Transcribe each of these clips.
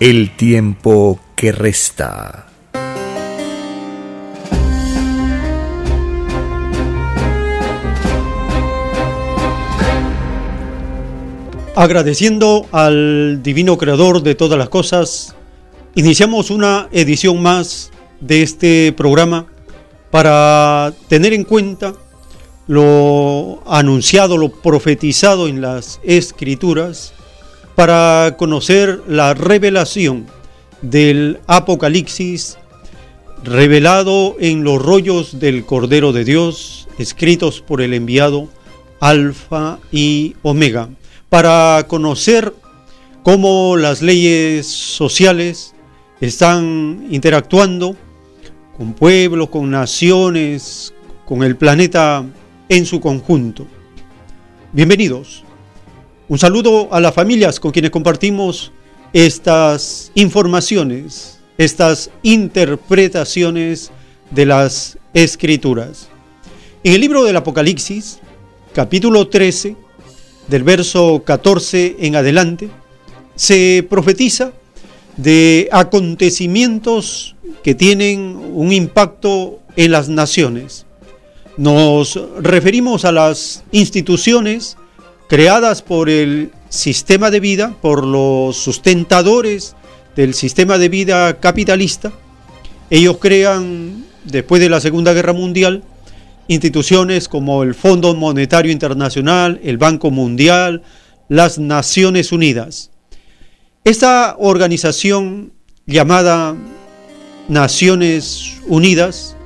el tiempo que resta. Agradeciendo al Divino Creador de todas las cosas, iniciamos una edición más de este programa para tener en cuenta lo anunciado, lo profetizado en las escrituras para conocer la revelación del Apocalipsis revelado en los rollos del Cordero de Dios, escritos por el enviado Alfa y Omega, para conocer cómo las leyes sociales están interactuando con pueblos, con naciones, con el planeta en su conjunto. Bienvenidos. Un saludo a las familias con quienes compartimos estas informaciones, estas interpretaciones de las escrituras. En el libro del Apocalipsis, capítulo 13, del verso 14 en adelante, se profetiza de acontecimientos que tienen un impacto en las naciones. Nos referimos a las instituciones creadas por el sistema de vida, por los sustentadores del sistema de vida capitalista. Ellos crean, después de la Segunda Guerra Mundial, instituciones como el Fondo Monetario Internacional, el Banco Mundial, las Naciones Unidas. Esta organización llamada Naciones Unidas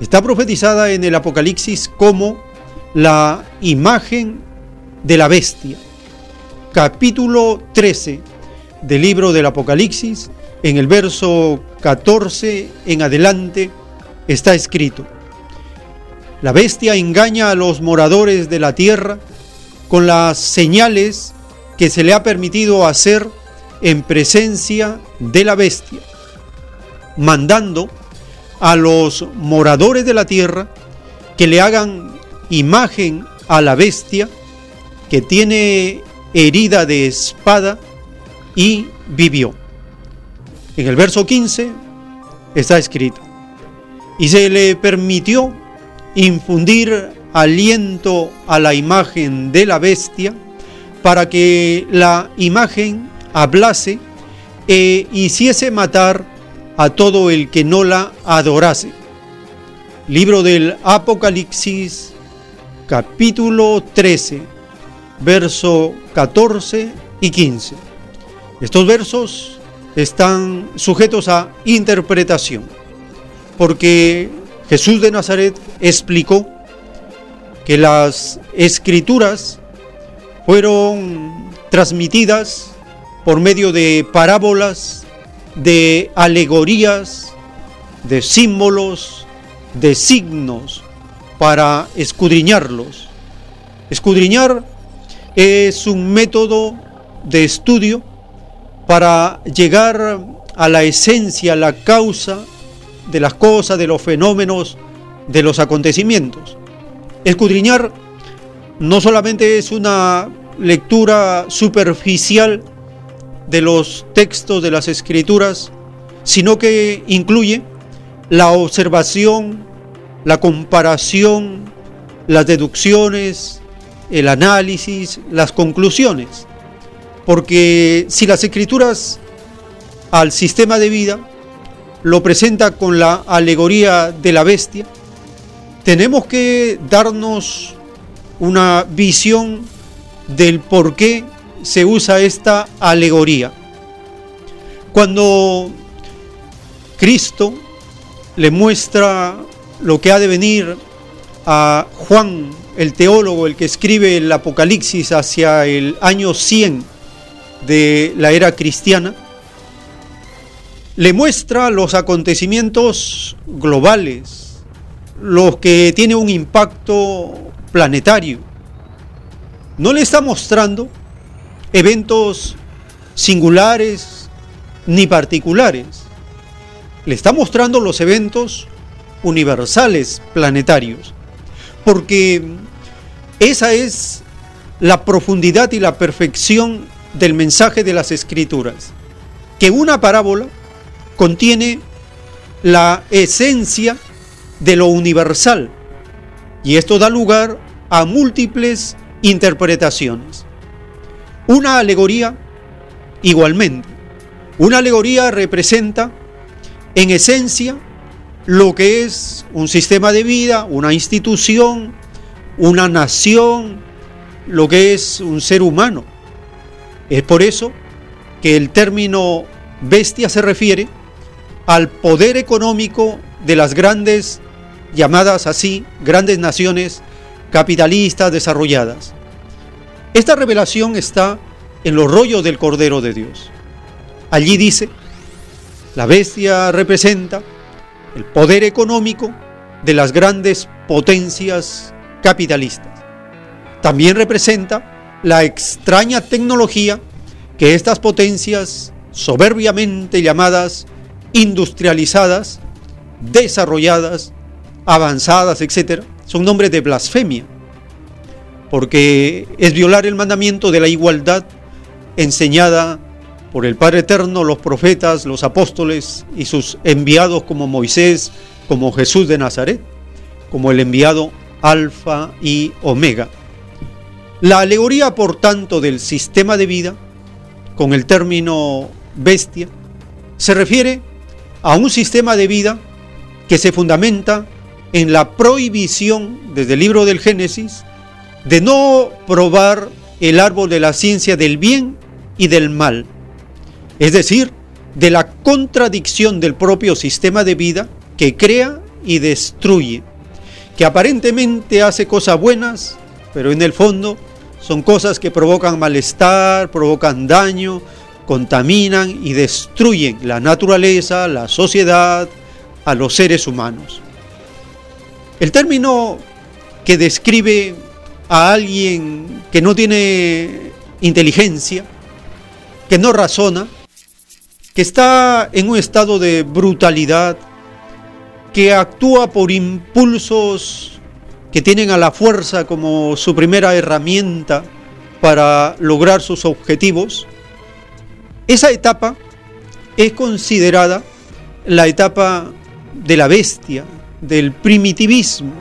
está profetizada en el Apocalipsis como la imagen de la bestia. Capítulo 13 del libro del Apocalipsis, en el verso 14 en adelante, está escrito, La bestia engaña a los moradores de la tierra con las señales que se le ha permitido hacer en presencia de la bestia, mandando a los moradores de la tierra que le hagan imagen a la bestia que tiene herida de espada y vivió. En el verso 15 está escrito, y se le permitió infundir aliento a la imagen de la bestia para que la imagen hablase e hiciese matar a todo el que no la adorase. Libro del Apocalipsis, capítulo 13 verso 14 y 15. Estos versos están sujetos a interpretación, porque Jesús de Nazaret explicó que las escrituras fueron transmitidas por medio de parábolas, de alegorías, de símbolos, de signos, para escudriñarlos. Escudriñar es un método de estudio para llegar a la esencia, a la causa de las cosas, de los fenómenos, de los acontecimientos. Escudriñar no solamente es una lectura superficial de los textos de las escrituras, sino que incluye la observación, la comparación, las deducciones, el análisis, las conclusiones. porque si las escrituras al sistema de vida lo presenta con la alegoría de la bestia, tenemos que darnos una visión del por qué se usa esta alegoría. Cuando Cristo le muestra lo que ha de venir a Juan, el teólogo, el que escribe el Apocalipsis hacia el año 100 de la era cristiana, le muestra los acontecimientos globales, los que tienen un impacto planetario. No le está mostrando eventos singulares ni particulares. Le está mostrando los eventos universales, planetarios. Porque esa es la profundidad y la perfección del mensaje de las escrituras. Que una parábola contiene la esencia de lo universal. Y esto da lugar a múltiples interpretaciones. Una alegoría, igualmente, una alegoría representa en esencia lo que es un sistema de vida, una institución, una nación, lo que es un ser humano. Es por eso que el término bestia se refiere al poder económico de las grandes, llamadas así, grandes naciones capitalistas desarrolladas. Esta revelación está en los rollos del Cordero de Dios. Allí dice, la bestia representa el poder económico de las grandes potencias capitalistas. También representa la extraña tecnología que estas potencias, soberbiamente llamadas industrializadas, desarrolladas, avanzadas, etc., son nombres de blasfemia, porque es violar el mandamiento de la igualdad enseñada por el Padre Eterno, los profetas, los apóstoles y sus enviados como Moisés, como Jesús de Nazaret, como el enviado Alfa y Omega. La alegoría, por tanto, del sistema de vida, con el término bestia, se refiere a un sistema de vida que se fundamenta en la prohibición desde el libro del Génesis de no probar el árbol de la ciencia del bien y del mal, es decir, de la contradicción del propio sistema de vida que crea y destruye, que aparentemente hace cosas buenas, pero en el fondo son cosas que provocan malestar, provocan daño, contaminan y destruyen la naturaleza, la sociedad, a los seres humanos. El término que describe a alguien que no tiene inteligencia, que no razona, que está en un estado de brutalidad, que actúa por impulsos que tienen a la fuerza como su primera herramienta para lograr sus objetivos, esa etapa es considerada la etapa de la bestia, del primitivismo,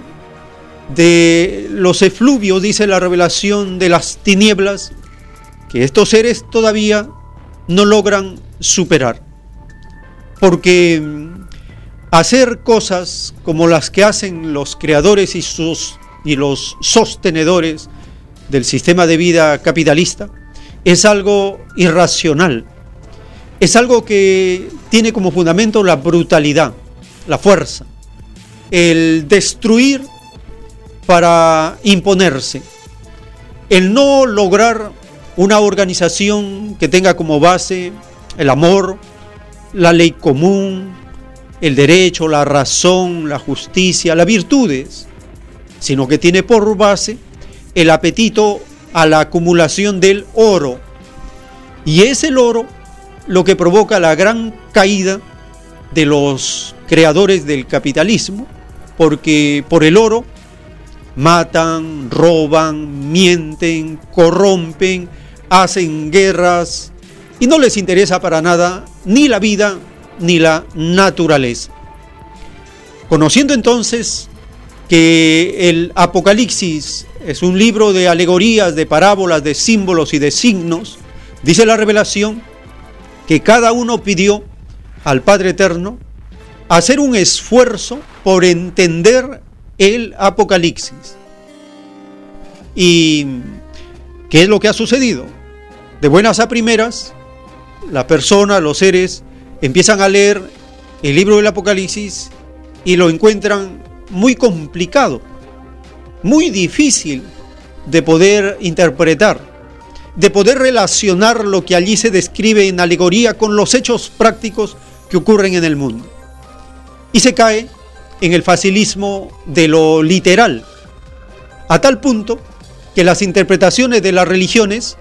de los efluvios, dice la revelación de las tinieblas, que estos seres todavía no logran superar. Porque mm, hacer cosas como las que hacen los creadores y, sus, y los sostenedores del sistema de vida capitalista es algo irracional, es algo que tiene como fundamento la brutalidad, la fuerza, el destruir para imponerse, el no lograr una organización que tenga como base el amor, la ley común, el derecho, la razón, la justicia, las virtudes, sino que tiene por base el apetito a la acumulación del oro. Y es el oro lo que provoca la gran caída de los creadores del capitalismo, porque por el oro matan, roban, mienten, corrompen, hacen guerras y no les interesa para nada ni la vida ni la naturaleza. Conociendo entonces que el Apocalipsis es un libro de alegorías, de parábolas, de símbolos y de signos, Dice la revelación que cada uno pidió al Padre Eterno hacer un esfuerzo por entender el Apocalipsis. ¿Y qué es lo que ha sucedido? De buenas a primeras, la persona, los seres, empiezan a leer el libro del Apocalipsis y lo encuentran muy complicado, muy difícil de poder interpretar, de poder relacionar lo que allí se describe en alegoría con los hechos prácticos que ocurren en el mundo. Y se cae en el facilismo de lo literal, a tal punto que las interpretaciones de las religiones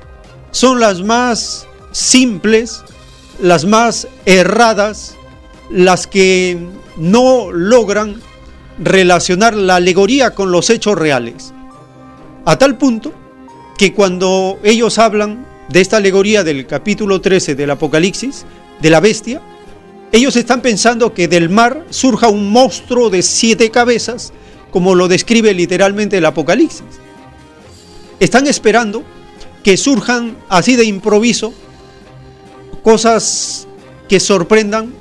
son las más simples, las más erradas, las que no logran relacionar la alegoría con los hechos reales. A tal punto que cuando ellos hablan de esta alegoría del capítulo 13 del Apocalipsis, de la bestia, ellos están pensando que del mar surja un monstruo de siete cabezas, como lo describe literalmente el Apocalipsis. Están esperando que surjan así de improviso cosas que sorprendan,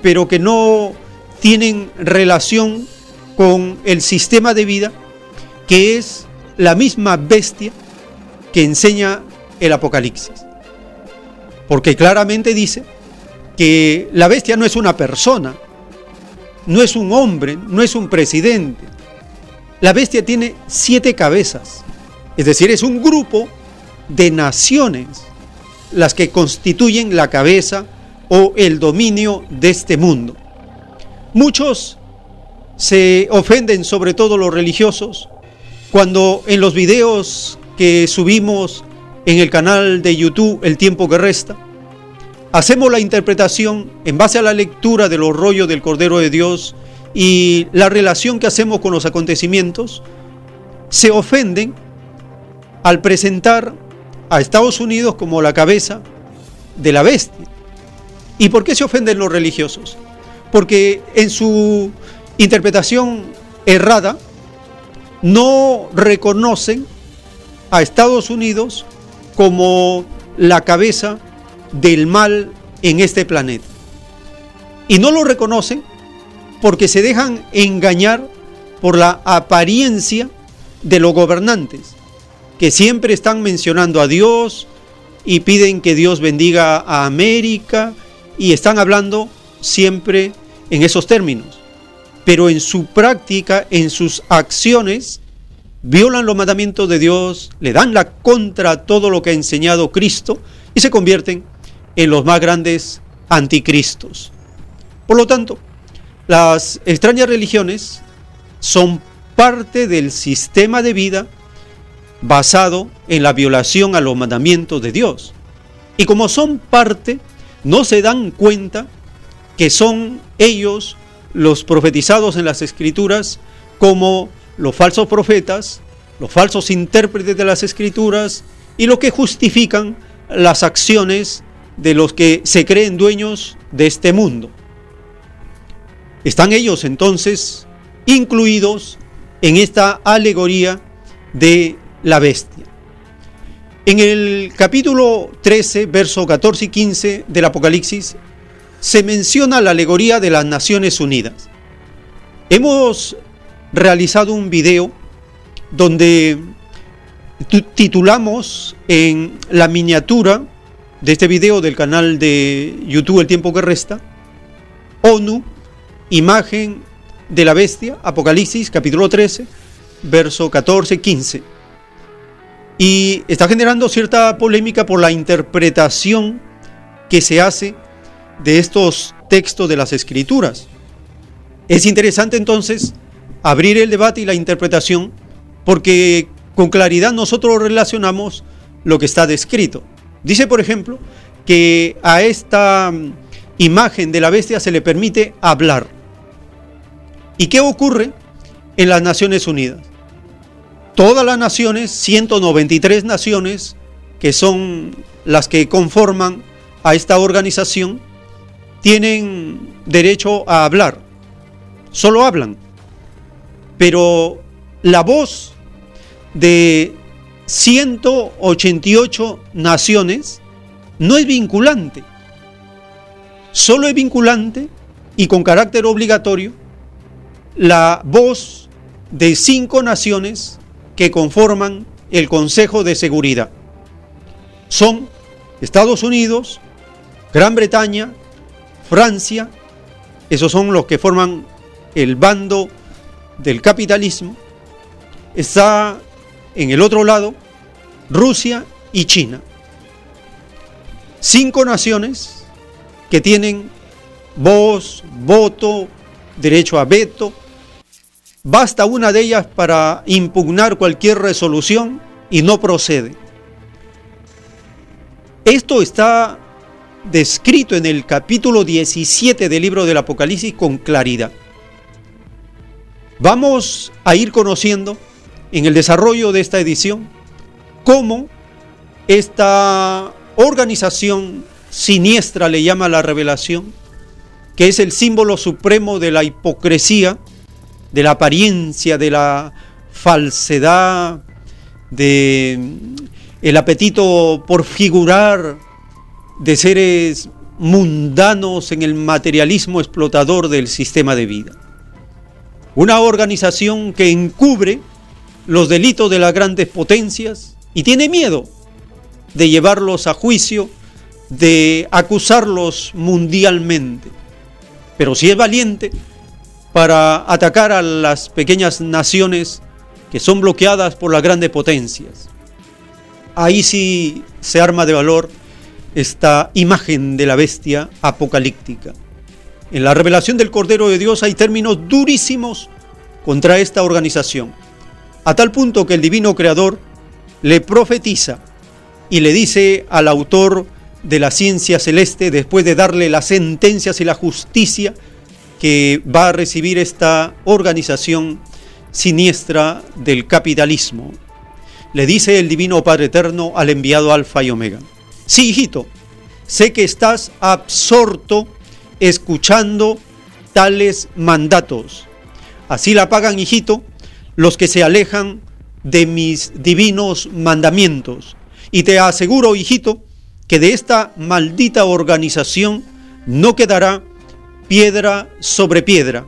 pero que no tienen relación con el sistema de vida que es la misma bestia que enseña el Apocalipsis. Porque claramente dice que la bestia no es una persona, no es un hombre, no es un presidente. La bestia tiene siete cabezas, es decir, es un grupo de naciones las que constituyen la cabeza o el dominio de este mundo. Muchos se ofenden, sobre todo los religiosos, cuando en los videos que subimos en el canal de YouTube El tiempo que resta, hacemos la interpretación en base a la lectura de los rollos del Cordero de Dios y la relación que hacemos con los acontecimientos, se ofenden al presentar a Estados Unidos como la cabeza de la bestia. ¿Y por qué se ofenden los religiosos? Porque en su interpretación errada no reconocen a Estados Unidos como la cabeza del mal en este planeta. Y no lo reconocen porque se dejan engañar por la apariencia de los gobernantes, que siempre están mencionando a Dios y piden que Dios bendiga a América y están hablando siempre en esos términos. Pero en su práctica, en sus acciones, violan los mandamientos de Dios, le dan la contra a todo lo que ha enseñado Cristo y se convierten en los más grandes anticristos. Por lo tanto, las extrañas religiones son parte del sistema de vida basado en la violación a los mandamientos de Dios. Y como son parte, no se dan cuenta que son ellos los profetizados en las escrituras como los falsos profetas, los falsos intérpretes de las escrituras y los que justifican las acciones de los que se creen dueños de este mundo. Están ellos entonces incluidos en esta alegoría de la bestia. En el capítulo 13, verso 14 y 15 del Apocalipsis, se menciona la alegoría de las Naciones Unidas. Hemos realizado un video donde titulamos en la miniatura de este video del canal de YouTube El tiempo que resta, ONU, imagen de la bestia, Apocalipsis capítulo 13, verso 14-15. Y está generando cierta polémica por la interpretación que se hace de estos textos de las escrituras. Es interesante entonces abrir el debate y la interpretación porque con claridad nosotros relacionamos lo que está descrito. Dice, por ejemplo, que a esta mm, imagen de la bestia se le permite hablar. ¿Y qué ocurre en las Naciones Unidas? Todas las naciones, 193 naciones, que son las que conforman a esta organización, tienen derecho a hablar. Solo hablan. Pero la voz de 188 naciones no es vinculante. Solo es vinculante y con carácter obligatorio la voz de cinco naciones que conforman el Consejo de Seguridad. Son Estados Unidos, Gran Bretaña, Francia, esos son los que forman el bando del capitalismo. Está en el otro lado Rusia y China. Cinco naciones que tienen voz, voto, derecho a veto. Basta una de ellas para impugnar cualquier resolución y no procede. Esto está descrito en el capítulo 17 del libro del Apocalipsis con claridad. Vamos a ir conociendo en el desarrollo de esta edición cómo esta organización siniestra le llama la revelación, que es el símbolo supremo de la hipocresía, de la apariencia, de la falsedad, de el apetito por figurar de seres mundanos en el materialismo explotador del sistema de vida. Una organización que encubre los delitos de las grandes potencias y tiene miedo de llevarlos a juicio, de acusarlos mundialmente. Pero si es valiente para atacar a las pequeñas naciones que son bloqueadas por las grandes potencias. Ahí sí se arma de valor esta imagen de la bestia apocalíptica. En la revelación del Cordero de Dios hay términos durísimos contra esta organización, a tal punto que el divino creador le profetiza y le dice al autor de la ciencia celeste, después de darle las sentencias y la justicia que va a recibir esta organización siniestra del capitalismo, le dice el Divino Padre Eterno al enviado Alfa y Omega. Sí, hijito, sé que estás absorto escuchando tales mandatos. Así la pagan, hijito, los que se alejan de mis divinos mandamientos. Y te aseguro, hijito, que de esta maldita organización no quedará piedra sobre piedra,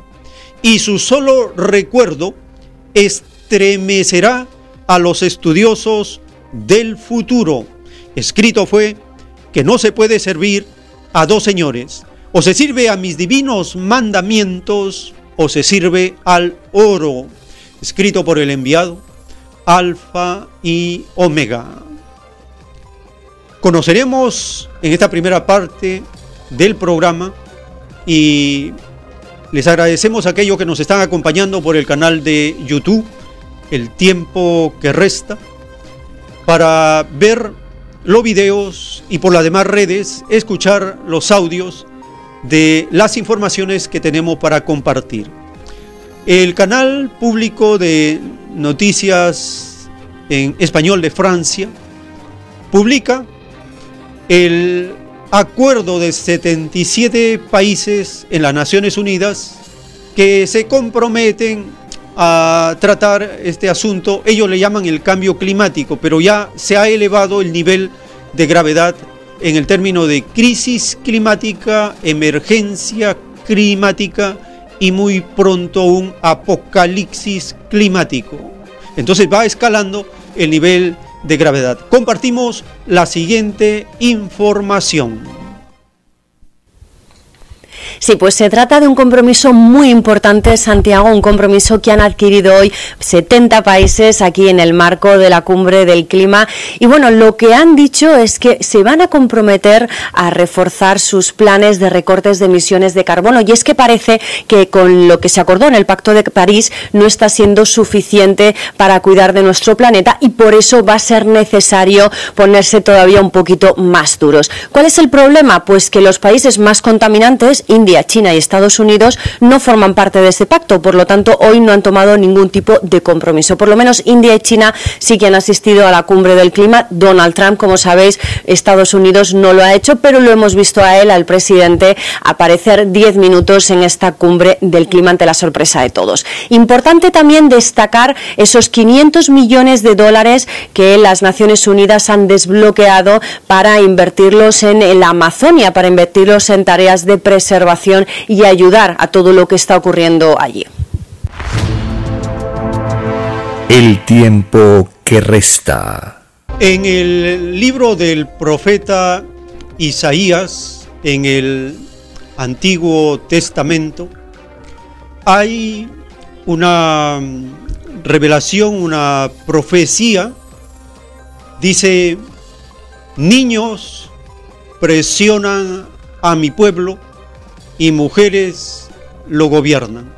y su solo recuerdo estremecerá a los estudiosos del futuro. Escrito fue que no se puede servir a dos señores, o se sirve a mis divinos mandamientos, o se sirve al oro. Escrito por el enviado Alfa y Omega. Conoceremos en esta primera parte del programa y les agradecemos a aquellos que nos están acompañando por el canal de YouTube, el tiempo que resta, para ver los videos y por las demás redes escuchar los audios de las informaciones que tenemos para compartir. El canal público de Noticias en Español de Francia publica el acuerdo de 77 países en las Naciones Unidas que se comprometen a tratar este asunto. Ellos le llaman el cambio climático, pero ya se ha elevado el nivel de gravedad en el término de crisis climática, emergencia climática y muy pronto un apocalipsis climático. Entonces va escalando el nivel de gravedad. Compartimos la siguiente información. Sí, pues se trata de un compromiso muy importante, Santiago, un compromiso que han adquirido hoy 70 países aquí en el marco de la cumbre del clima. Y bueno, lo que han dicho es que se van a comprometer a reforzar sus planes de recortes de emisiones de carbono. Y es que parece que con lo que se acordó en el Pacto de París no está siendo suficiente para cuidar de nuestro planeta y por eso va a ser necesario ponerse todavía un poquito más duros. ¿Cuál es el problema? Pues que los países más contaminantes, China y Estados Unidos no forman parte de ese pacto, por lo tanto hoy no han tomado ningún tipo de compromiso. Por lo menos India y China sí que han asistido a la cumbre del clima. Donald Trump, como sabéis, Estados Unidos no lo ha hecho, pero lo hemos visto a él, al presidente, aparecer 10 minutos en esta cumbre del clima ante la sorpresa de todos. Importante también destacar esos 500 millones de dólares que las Naciones Unidas han desbloqueado para invertirlos en la Amazonia, para invertirlos en tareas de preservación y ayudar a todo lo que está ocurriendo allí. El tiempo que resta. En el libro del profeta Isaías, en el Antiguo Testamento, hay una revelación, una profecía. Dice, niños presionan a mi pueblo y mujeres lo gobiernan.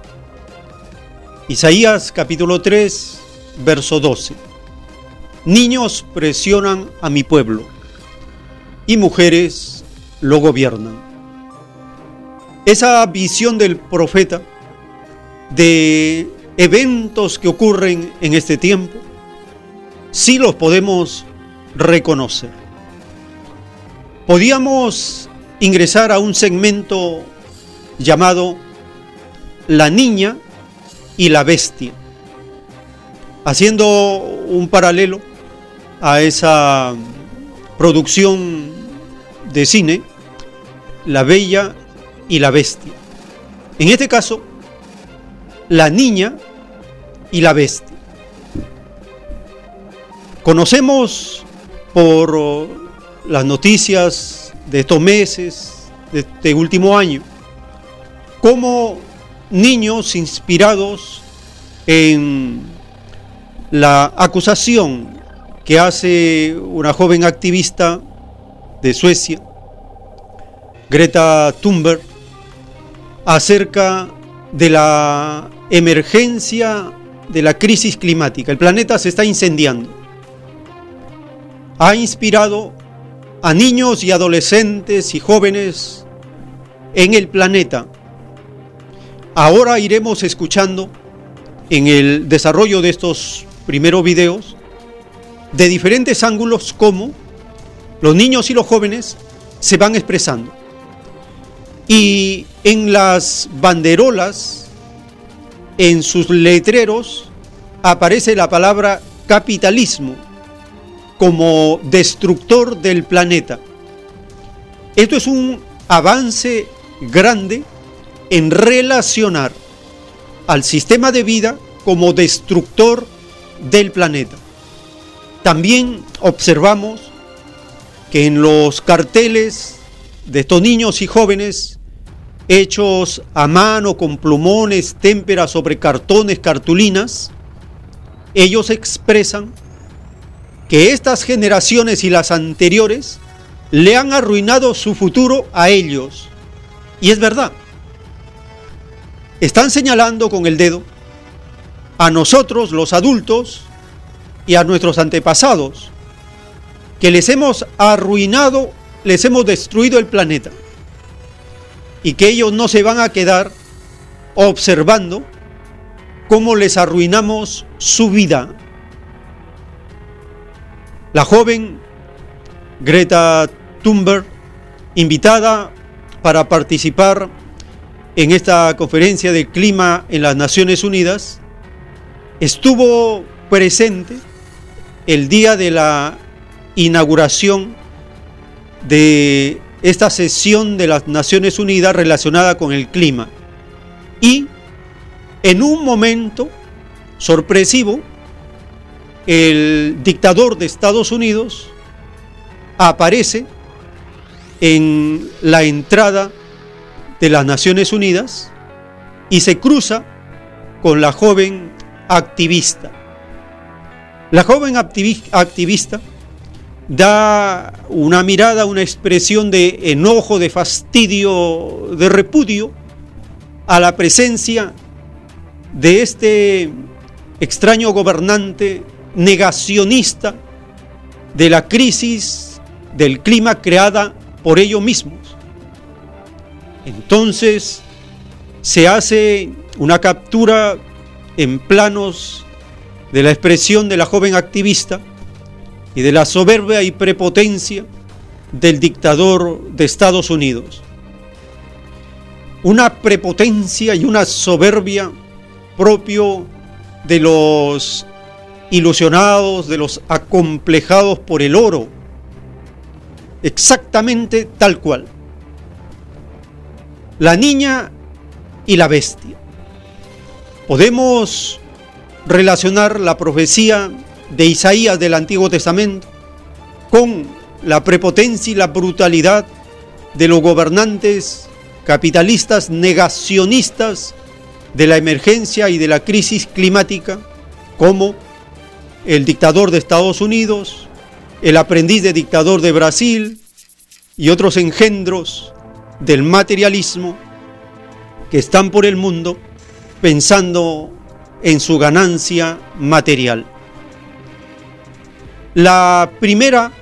Isaías capítulo 3, verso 12. Niños presionan a mi pueblo y mujeres lo gobiernan. Esa visión del profeta de eventos que ocurren en este tiempo, sí los podemos reconocer. Podíamos ingresar a un segmento llamado La niña y la bestia haciendo un paralelo a esa producción de cine, La Bella y la Bestia. En este caso, La Niña y la Bestia. Conocemos por las noticias de estos meses, de este último año, cómo niños inspirados en la acusación que hace una joven activista de Suecia, Greta Thunberg, acerca de la emergencia de la crisis climática. El planeta se está incendiando. Ha inspirado a niños y adolescentes y jóvenes en el planeta. Ahora iremos escuchando en el desarrollo de estos primeros videos de diferentes ángulos cómo los niños y los jóvenes se van expresando. Y en las banderolas, en sus letreros, aparece la palabra capitalismo como destructor del planeta. Esto es un avance grande en relacionar al sistema de vida como destructor del planeta. También observamos que en los carteles de estos niños y jóvenes hechos a mano con plumones, témperas sobre cartones, cartulinas, ellos expresan que estas generaciones y las anteriores le han arruinado su futuro a ellos. Y es verdad. Están señalando con el dedo a nosotros los adultos y a nuestros antepasados, que les hemos arruinado, les hemos destruido el planeta y que ellos no se van a quedar observando cómo les arruinamos su vida. La joven Greta Thunberg, invitada para participar en esta conferencia de clima en las Naciones Unidas, estuvo presente el día de la inauguración de esta sesión de las Naciones Unidas relacionada con el clima. Y en un momento sorpresivo, el dictador de Estados Unidos aparece en la entrada de las Naciones Unidas y se cruza con la joven activista. La joven activista da una mirada, una expresión de enojo, de fastidio, de repudio a la presencia de este extraño gobernante negacionista de la crisis del clima creada por ellos mismos. Entonces se hace una captura en planos de la expresión de la joven activista y de la soberbia y prepotencia del dictador de Estados Unidos. Una prepotencia y una soberbia propio de los ilusionados, de los acomplejados por el oro. Exactamente tal cual. La niña y la bestia. Podemos relacionar la profecía de Isaías del Antiguo Testamento con la prepotencia y la brutalidad de los gobernantes capitalistas negacionistas de la emergencia y de la crisis climática, como el dictador de Estados Unidos, el aprendiz de dictador de Brasil y otros engendros del materialismo que están por el mundo pensando en su ganancia material. La primera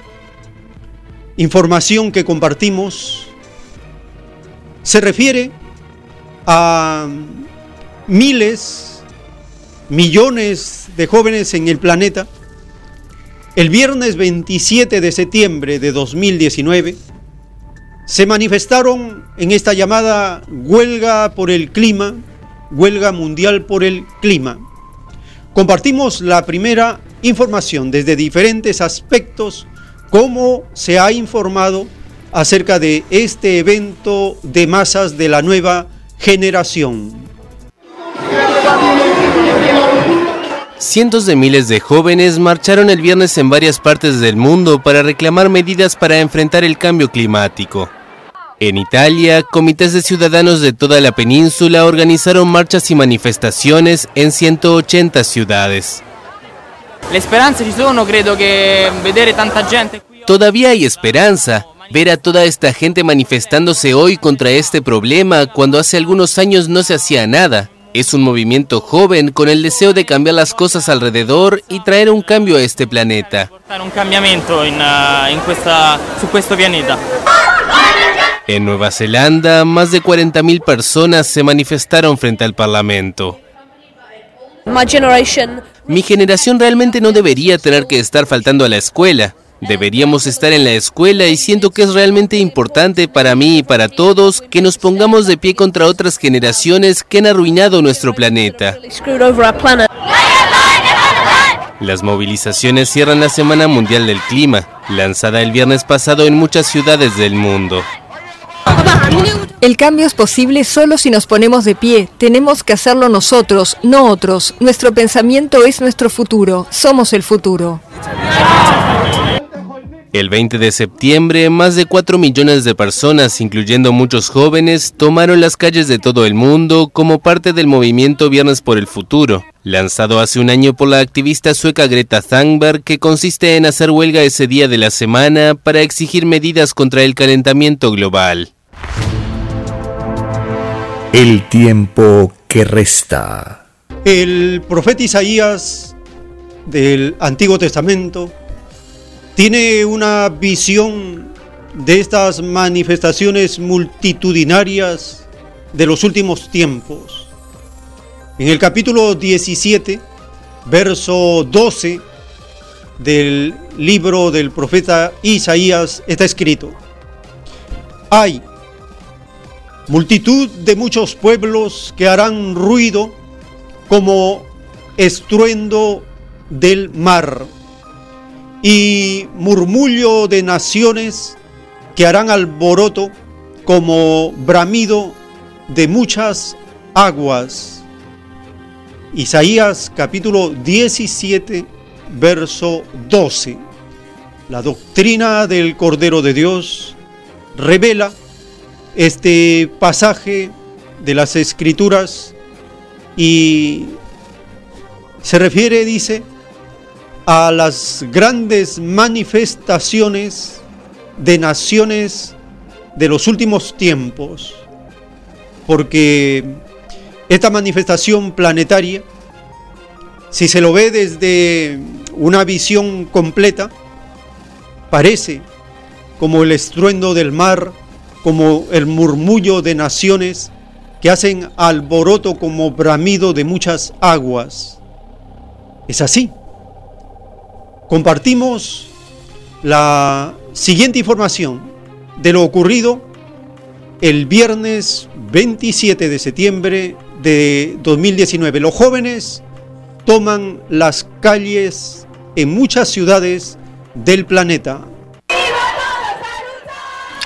información que compartimos se refiere a miles, millones de jóvenes en el planeta. El viernes 27 de septiembre de 2019 se manifestaron en esta llamada huelga por el clima huelga mundial por el clima. Compartimos la primera información desde diferentes aspectos, cómo se ha informado acerca de este evento de masas de la nueva generación. Cientos de miles de jóvenes marcharon el viernes en varias partes del mundo para reclamar medidas para enfrentar el cambio climático. En Italia, comités de ciudadanos de toda la península organizaron marchas y manifestaciones en 180 ciudades. Todavía hay esperanza. Ver a toda esta gente manifestándose hoy contra este problema cuando hace algunos años no se hacía nada. Es un movimiento joven con el deseo de cambiar las cosas alrededor y traer un cambio a este planeta. Un cambiamiento en, uh, planeta. En Nueva Zelanda, más de 40.000 personas se manifestaron frente al Parlamento. Mi generación realmente no debería tener que estar faltando a la escuela. Deberíamos estar en la escuela y siento que es realmente importante para mí y para todos que nos pongamos de pie contra otras generaciones que han arruinado nuestro planeta. Las movilizaciones cierran la Semana Mundial del Clima, lanzada el viernes pasado en muchas ciudades del mundo. El cambio es posible solo si nos ponemos de pie. Tenemos que hacerlo nosotros, no otros. Nuestro pensamiento es nuestro futuro. Somos el futuro. El 20 de septiembre, más de 4 millones de personas, incluyendo muchos jóvenes, tomaron las calles de todo el mundo como parte del movimiento Viernes por el Futuro, lanzado hace un año por la activista sueca Greta Thunberg, que consiste en hacer huelga ese día de la semana para exigir medidas contra el calentamiento global. El tiempo que resta. El profeta Isaías del Antiguo Testamento tiene una visión de estas manifestaciones multitudinarias de los últimos tiempos. En el capítulo 17, verso 12 del libro del profeta Isaías está escrito, hay multitud de muchos pueblos que harán ruido como estruendo del mar y murmullo de naciones que harán alboroto como bramido de muchas aguas. Isaías capítulo 17, verso 12. La doctrina del Cordero de Dios revela este pasaje de las escrituras y se refiere, dice, a las grandes manifestaciones de naciones de los últimos tiempos, porque esta manifestación planetaria, si se lo ve desde una visión completa, parece como el estruendo del mar, como el murmullo de naciones que hacen alboroto como bramido de muchas aguas. Es así. Compartimos la siguiente información de lo ocurrido el viernes 27 de septiembre de 2019. Los jóvenes toman las calles en muchas ciudades del planeta.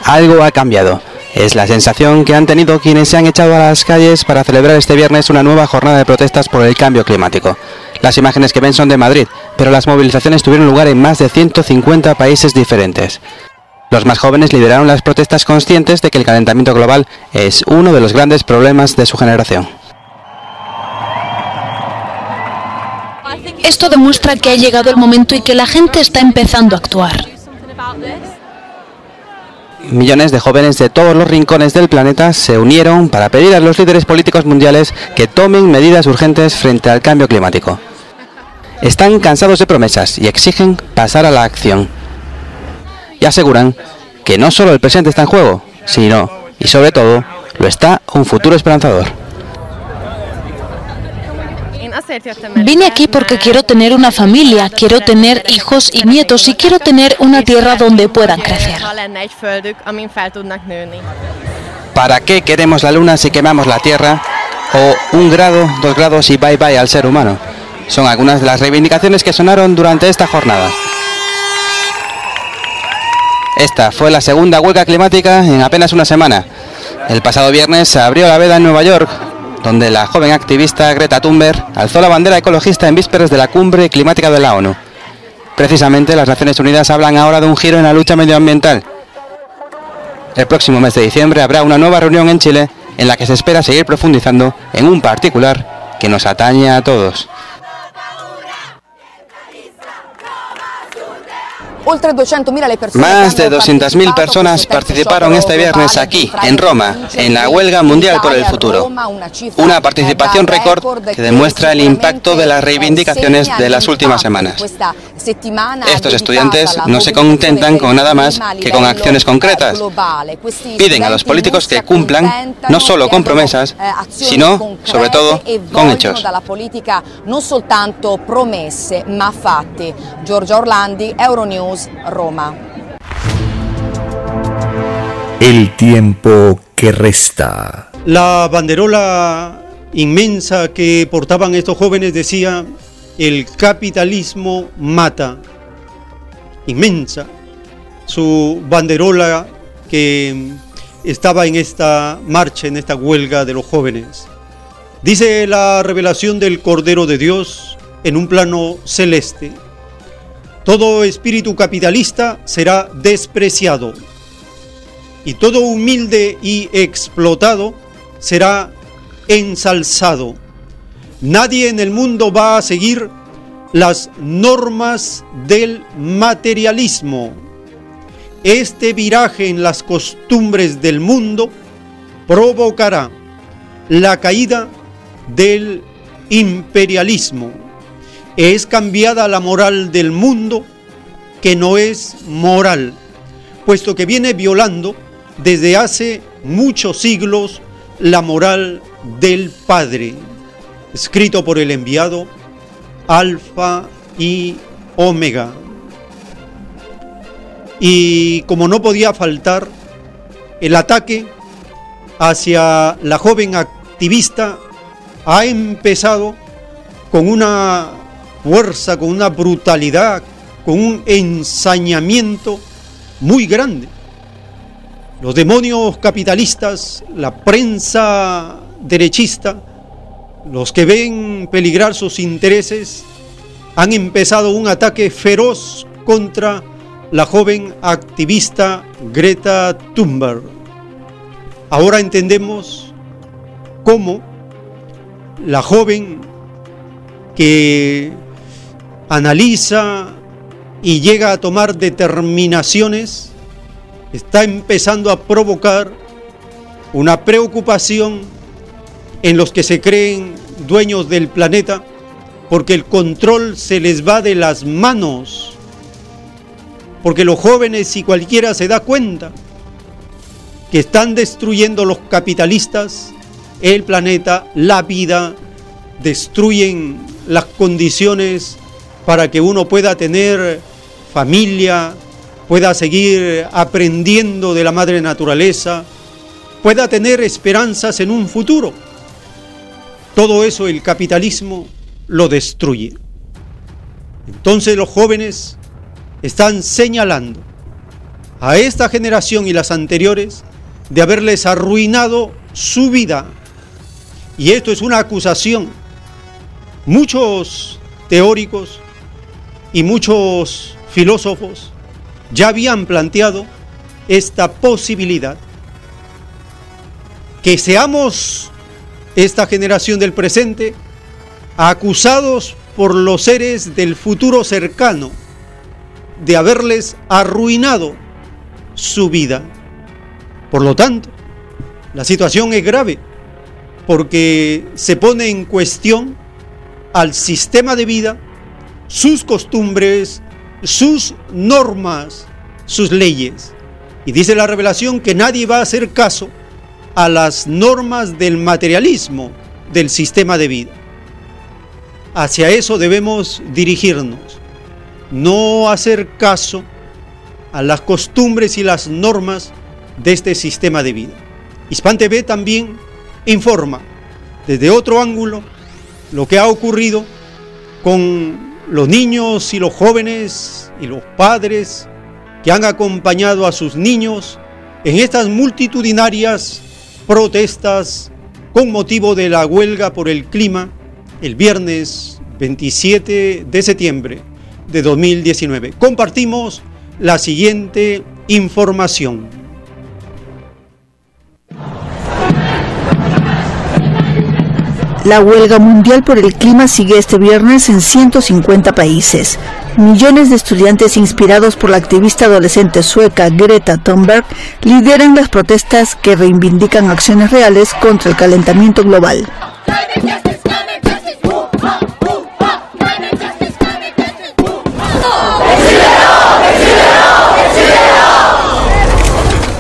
Algo ha cambiado. Es la sensación que han tenido quienes se han echado a las calles para celebrar este viernes una nueva jornada de protestas por el cambio climático. Las imágenes que ven son de Madrid, pero las movilizaciones tuvieron lugar en más de 150 países diferentes. Los más jóvenes lideraron las protestas conscientes de que el calentamiento global es uno de los grandes problemas de su generación. Esto demuestra que ha llegado el momento y que la gente está empezando a actuar. Millones de jóvenes de todos los rincones del planeta se unieron para pedir a los líderes políticos mundiales que tomen medidas urgentes frente al cambio climático. Están cansados de promesas y exigen pasar a la acción. Y aseguran que no solo el presente está en juego, sino, y sobre todo, lo está un futuro esperanzador. Vine aquí porque quiero tener una familia, quiero tener hijos y nietos y quiero tener una tierra donde puedan crecer. ¿Para qué queremos la luna si quemamos la tierra? O un grado, dos grados y bye bye al ser humano. Son algunas de las reivindicaciones que sonaron durante esta jornada. Esta fue la segunda huelga climática en apenas una semana. El pasado viernes se abrió la veda en Nueva York donde la joven activista Greta Thunberg alzó la bandera ecologista en vísperas de la cumbre climática de la ONU. Precisamente las Naciones Unidas hablan ahora de un giro en la lucha medioambiental. El próximo mes de diciembre habrá una nueva reunión en Chile en la que se espera seguir profundizando en un particular que nos atañe a todos. Más de 200.000 personas participaron este viernes aquí, en Roma, en la huelga mundial por el futuro. Una participación récord que demuestra el impacto de las reivindicaciones de las últimas semanas. Estos estudiantes no se contentan con nada más que con acciones concretas. Piden a los políticos que cumplan no solo con promesas, sino, sobre todo, con hechos. Giorgia Orlandi, Euronews, Roma. El tiempo que resta. La banderola inmensa que portaban estos jóvenes decía, el capitalismo mata. Inmensa. Su banderola que estaba en esta marcha, en esta huelga de los jóvenes. Dice la revelación del Cordero de Dios en un plano celeste. Todo espíritu capitalista será despreciado y todo humilde y explotado será ensalzado. Nadie en el mundo va a seguir las normas del materialismo. Este viraje en las costumbres del mundo provocará la caída del imperialismo es cambiada la moral del mundo que no es moral, puesto que viene violando desde hace muchos siglos la moral del Padre, escrito por el enviado Alfa y Omega. Y como no podía faltar, el ataque hacia la joven activista ha empezado con una fuerza, con una brutalidad, con un ensañamiento muy grande. Los demonios capitalistas, la prensa derechista, los que ven peligrar sus intereses, han empezado un ataque feroz contra la joven activista Greta Thunberg. Ahora entendemos cómo la joven que analiza y llega a tomar determinaciones, está empezando a provocar una preocupación en los que se creen dueños del planeta, porque el control se les va de las manos, porque los jóvenes, si cualquiera se da cuenta, que están destruyendo los capitalistas el planeta, la vida, destruyen las condiciones para que uno pueda tener familia, pueda seguir aprendiendo de la madre naturaleza, pueda tener esperanzas en un futuro. Todo eso el capitalismo lo destruye. Entonces los jóvenes están señalando a esta generación y las anteriores de haberles arruinado su vida. Y esto es una acusación. Muchos teóricos y muchos filósofos ya habían planteado esta posibilidad. Que seamos esta generación del presente acusados por los seres del futuro cercano de haberles arruinado su vida. Por lo tanto, la situación es grave porque se pone en cuestión al sistema de vida, sus costumbres, sus normas, sus leyes. Y dice la revelación que nadie va a hacer caso a las normas del materialismo del sistema de vida. Hacia eso debemos dirigirnos, no hacer caso a las costumbres y las normas de este sistema de vida. Hispan TV también informa desde otro ángulo lo que ha ocurrido con los niños y los jóvenes y los padres que han acompañado a sus niños en estas multitudinarias protestas con motivo de la huelga por el clima el viernes 27 de septiembre de 2019. Compartimos la siguiente información. La huelga mundial por el clima sigue este viernes en 150 países. Millones de estudiantes inspirados por la activista adolescente sueca Greta Thunberg lideran las protestas que reivindican acciones reales contra el calentamiento global.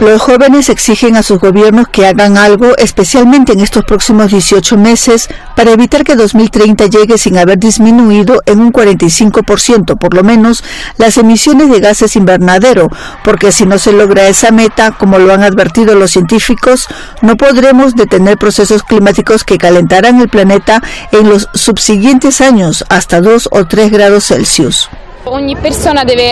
Los jóvenes exigen a sus gobiernos que hagan algo, especialmente en estos próximos 18 meses, para evitar que 2030 llegue sin haber disminuido en un 45% por lo menos las emisiones de gases invernadero, porque si no se logra esa meta, como lo han advertido los científicos, no podremos detener procesos climáticos que calentarán el planeta en los subsiguientes años hasta 2 o 3 grados Celsius.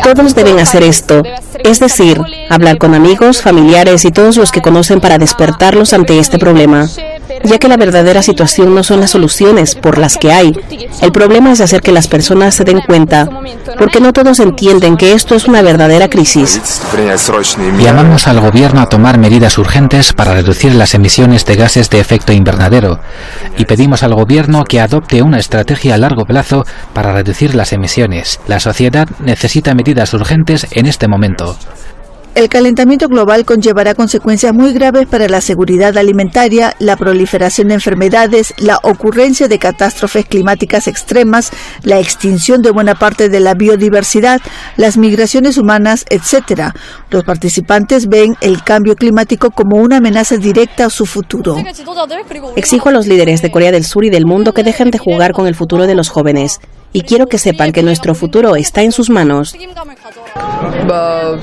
Todos deben hacer esto, es decir, hablar con amigos, familiares y todos los que conocen para despertarlos ante este problema ya que la verdadera situación no son las soluciones por las que hay. El problema es hacer que las personas se den cuenta, porque no todos entienden que esto es una verdadera crisis. Llamamos al gobierno a tomar medidas urgentes para reducir las emisiones de gases de efecto invernadero y pedimos al gobierno que adopte una estrategia a largo plazo para reducir las emisiones. La sociedad necesita medidas urgentes en este momento. El calentamiento global conllevará consecuencias muy graves para la seguridad alimentaria, la proliferación de enfermedades, la ocurrencia de catástrofes climáticas extremas, la extinción de buena parte de la biodiversidad, las migraciones humanas, etc. Los participantes ven el cambio climático como una amenaza directa a su futuro. Exijo a los líderes de Corea del Sur y del mundo que dejen de jugar con el futuro de los jóvenes y quiero que sepan que nuestro futuro está en sus manos.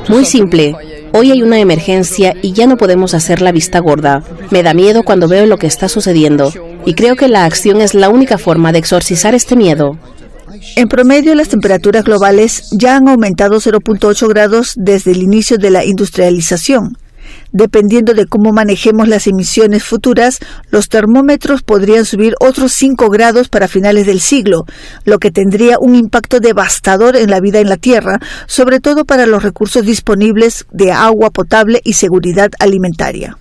Muy simple. Hoy hay una emergencia y ya no podemos hacer la vista gorda. Me da miedo cuando veo lo que está sucediendo y creo que la acción es la única forma de exorcizar este miedo. En promedio, las temperaturas globales ya han aumentado 0.8 grados desde el inicio de la industrialización. Dependiendo de cómo manejemos las emisiones futuras, los termómetros podrían subir otros 5 grados para finales del siglo, lo que tendría un impacto devastador en la vida en la Tierra, sobre todo para los recursos disponibles de agua potable y seguridad alimentaria.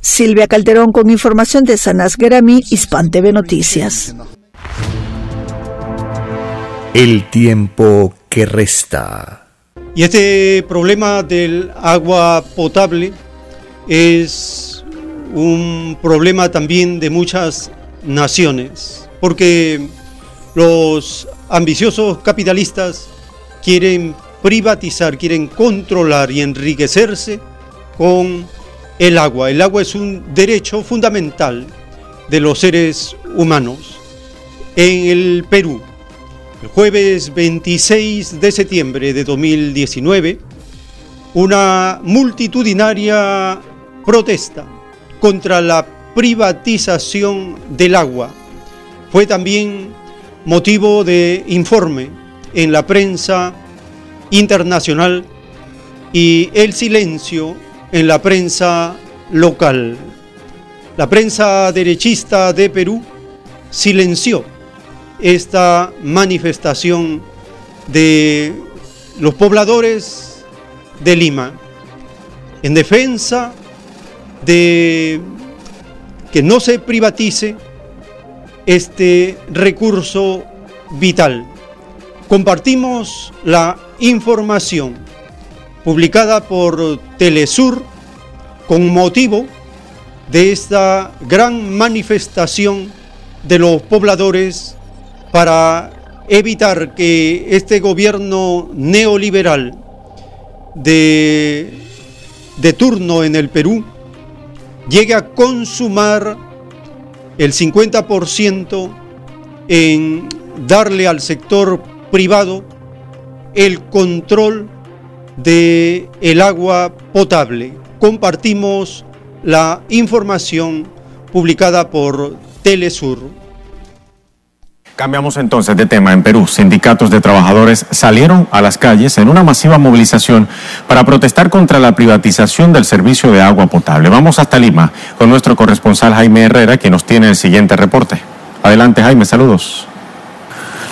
Silvia Calderón con información de Sanas Gerami, Hispan TV Noticias. El tiempo que resta. Y este problema del agua potable es un problema también de muchas naciones, porque los ambiciosos capitalistas quieren privatizar, quieren controlar y enriquecerse con el agua. El agua es un derecho fundamental de los seres humanos. En el Perú, el jueves 26 de septiembre de 2019, una multitudinaria protesta contra la privatización del agua fue también motivo de informe en la prensa internacional y el silencio en la prensa local. La prensa derechista de Perú silenció esta manifestación de los pobladores de Lima en defensa de que no se privatice este recurso vital. Compartimos la información publicada por Telesur con motivo de esta gran manifestación de los pobladores para evitar que este gobierno neoliberal de, de turno en el Perú llegue a consumar el 50% en darle al sector privado el control de el agua potable. Compartimos la información publicada por Telesur. Cambiamos entonces de tema. En Perú, sindicatos de trabajadores salieron a las calles en una masiva movilización para protestar contra la privatización del servicio de agua potable. Vamos hasta Lima con nuestro corresponsal Jaime Herrera, que nos tiene el siguiente reporte. Adelante, Jaime, saludos.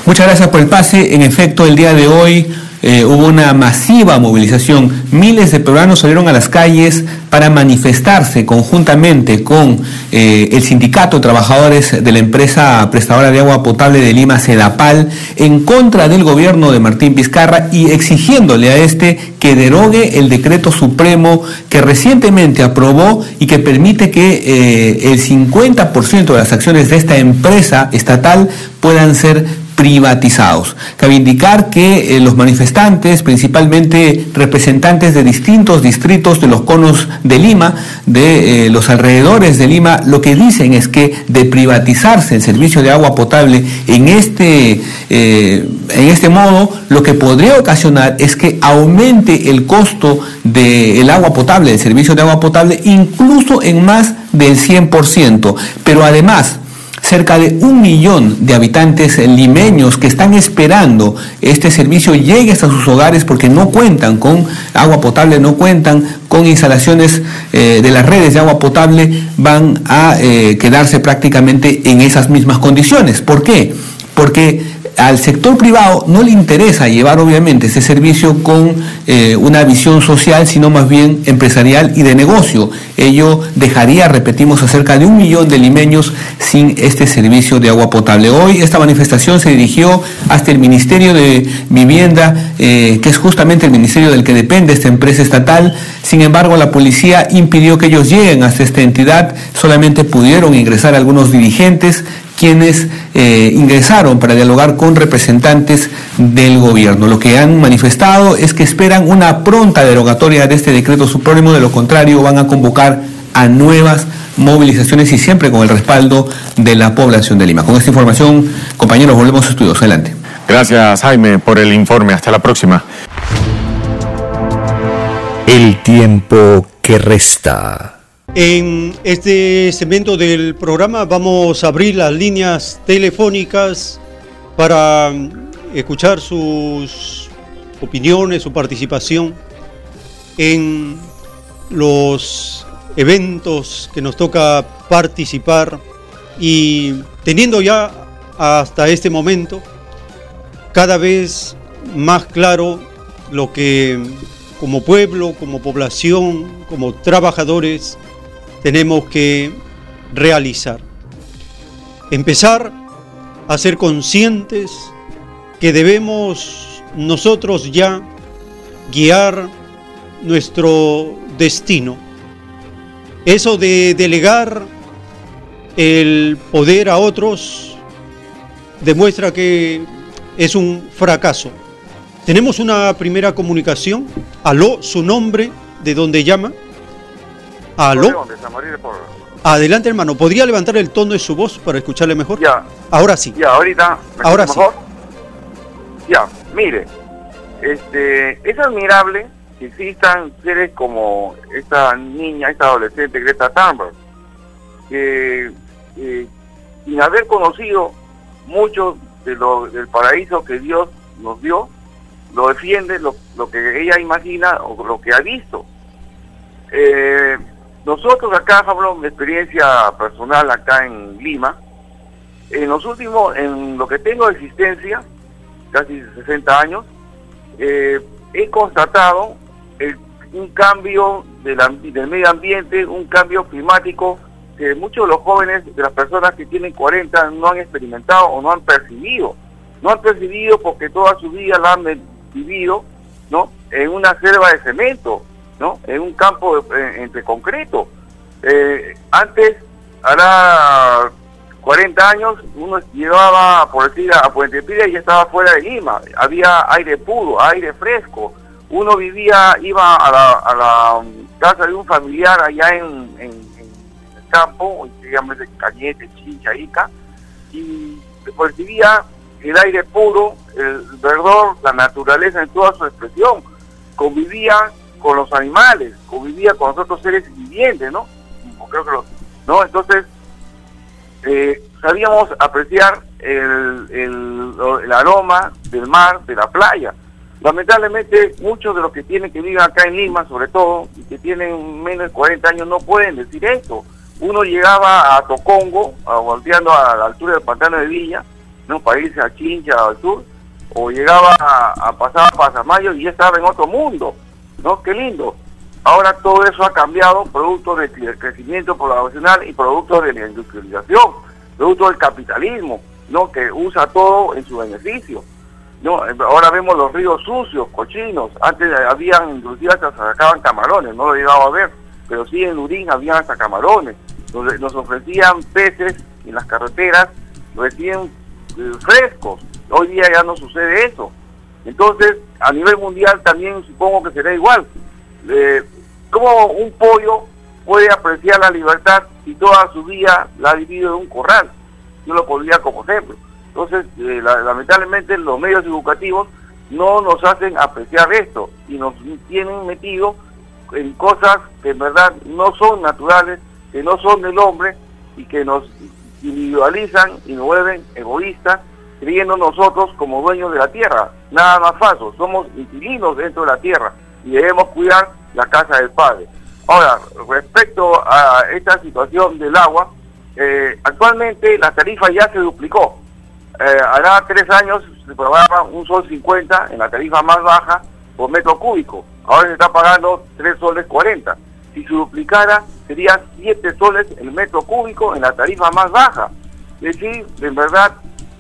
Muchas gracias por el pase. En efecto, el día de hoy eh, hubo una masiva movilización. Miles de peruanos salieron a las calles para manifestarse conjuntamente con eh, el Sindicato de Trabajadores de la empresa prestadora de agua potable de Lima, Sedapal, en contra del gobierno de Martín Vizcarra y exigiéndole a este que derogue el decreto supremo que recientemente aprobó y que permite que eh, el 50% de las acciones de esta empresa estatal puedan ser privatizados. Cabe indicar que eh, los manifestantes, principalmente representantes de distintos distritos de los conos de Lima, de eh, los alrededores de Lima, lo que dicen es que de privatizarse el servicio de agua potable en este, eh, en este modo, lo que podría ocasionar es que aumente el costo del agua potable, del servicio de agua potable, incluso en más del 100%. Pero además, cerca de un millón de habitantes limeños que están esperando este servicio llegue hasta sus hogares porque no cuentan con agua potable, no cuentan con instalaciones eh, de las redes de agua potable, van a eh, quedarse prácticamente en esas mismas condiciones. ¿Por qué? Porque al sector privado no le interesa llevar obviamente ese servicio con eh, una visión social, sino más bien empresarial y de negocio. Ello dejaría, repetimos, a cerca de un millón de limeños sin este servicio de agua potable. Hoy esta manifestación se dirigió hasta el Ministerio de Vivienda, eh, que es justamente el ministerio del que depende esta empresa estatal. Sin embargo, la policía impidió que ellos lleguen hasta esta entidad, solamente pudieron ingresar algunos dirigentes quienes eh, ingresaron para dialogar con representantes del gobierno. Lo que han manifestado es que esperan una pronta derogatoria de este decreto supremo, de lo contrario van a convocar a nuevas movilizaciones y siempre con el respaldo de la población de Lima. Con esta información, compañeros, volvemos a estudios. Adelante. Gracias, Jaime, por el informe. Hasta la próxima. El tiempo que resta. En este segmento del programa vamos a abrir las líneas telefónicas para escuchar sus opiniones, su participación en los eventos que nos toca participar. Y teniendo ya hasta este momento cada vez más claro lo que como pueblo, como población, como trabajadores, tenemos que realizar. Empezar a ser conscientes que debemos nosotros ya guiar nuestro destino. Eso de delegar el poder a otros demuestra que es un fracaso. Tenemos una primera comunicación. Aló, su nombre, de dónde llama. ¿Aló? Adelante, hermano. ¿Podría levantar el tono de su voz para escucharle mejor? Ya. Ahora sí. Ya, ahorita. Ahora sí. Ya, mire. Este, es admirable que existan seres como esta niña, esta adolescente Greta Thunberg, que sin haber conocido mucho de lo, del paraíso que Dios nos dio, lo defiende lo, lo que ella imagina o lo que ha visto. Eh, nosotros acá, hablo de experiencia personal acá en Lima, en los últimos, en lo que tengo de existencia, casi 60 años, eh, he constatado un cambio del medio ambiente, un cambio climático que muchos de los jóvenes, de las personas que tienen 40, no han experimentado o no han percibido. No han percibido porque toda su vida la han vivido ¿no? en una selva de cemento, ¿no? en un campo entre concreto. Eh, antes, hará 40 años, uno llevaba, por decir, a Puente Pila y estaba fuera de Lima. Había aire puro, aire fresco. Uno vivía, iba a la, a la casa de un familiar allá en, el campo, digamos Cañete, Chincha, Ica, y percibía el aire puro, el verdor, la naturaleza en toda su expresión. Convivía con los animales, convivía con los otros seres vivientes, ¿no? Creo que ¿no? Entonces, eh, sabíamos apreciar el, el, aroma del mar, de la playa. Lamentablemente, muchos de los que tienen que vivir acá en Lima, sobre todo, y que tienen menos de 40 años, no pueden decir esto. Uno llegaba a Tocongo, a, volteando a la altura del pantano de Villa, ¿no? para irse a Chincha al sur, o llegaba a, pasar a Pasamayo y ya estaba en otro mundo. ¿No? Qué lindo. Ahora todo eso ha cambiado, producto del crecimiento poblacional y producto de la industrialización, producto del capitalismo, ¿no? Que usa todo en su beneficio. ¿no? Ahora vemos los ríos sucios, cochinos. Antes habían, inclusive hasta sacaban camarones, no lo he llegado a ver, pero sí en Lurín habían hasta camarones. donde nos ofrecían peces en las carreteras, recién eh, frescos. Hoy día ya no sucede eso. Entonces, a nivel mundial también supongo que será igual. Eh, ¿Cómo un pollo puede apreciar la libertad si toda su vida la ha vivido en un corral? Yo lo pondría como ejemplo. Entonces, eh, lamentablemente los medios educativos no nos hacen apreciar esto y nos tienen metido en cosas que en verdad no son naturales, que no son del hombre y que nos individualizan y nos vuelven egoístas creyendo nosotros como dueños de la tierra. Nada más falso, somos inquilinos dentro de la tierra y debemos cuidar la casa del Padre. Ahora, respecto a esta situación del agua, eh, actualmente la tarifa ya se duplicó. Eh, hará tres años se pagaba un sol 50 en la tarifa más baja por metro cúbico. Ahora se está pagando 3 soles 40. Si se duplicara, sería 7 soles el metro cúbico en la tarifa más baja. Es decir, en verdad,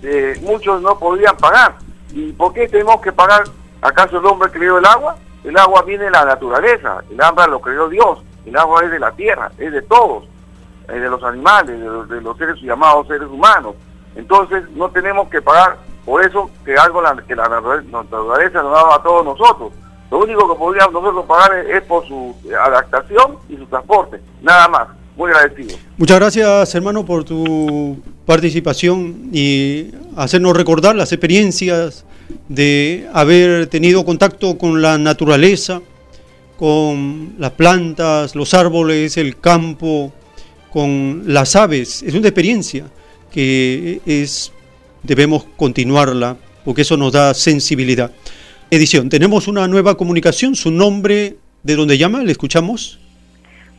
eh, muchos no podrían pagar. ¿Y por qué tenemos que pagar? ¿Acaso el hombre creó el agua? El agua viene de la naturaleza, el agua lo creó Dios, el agua es de la tierra, es de todos, es de los animales, de los, seres llamados seres humanos. Entonces no tenemos que pagar por eso que algo que la naturaleza nos da a todos nosotros. Lo único que podríamos nosotros pagar es, por su adaptación y su transporte, nada más. Muchas gracias, hermano, por tu participación y hacernos recordar las experiencias de haber tenido contacto con la naturaleza, con las plantas, los árboles, el campo, con las aves. Es una experiencia que es debemos continuarla porque eso nos da sensibilidad. Edición, tenemos una nueva comunicación, su nombre, ¿de dónde llama? ¿Le escuchamos?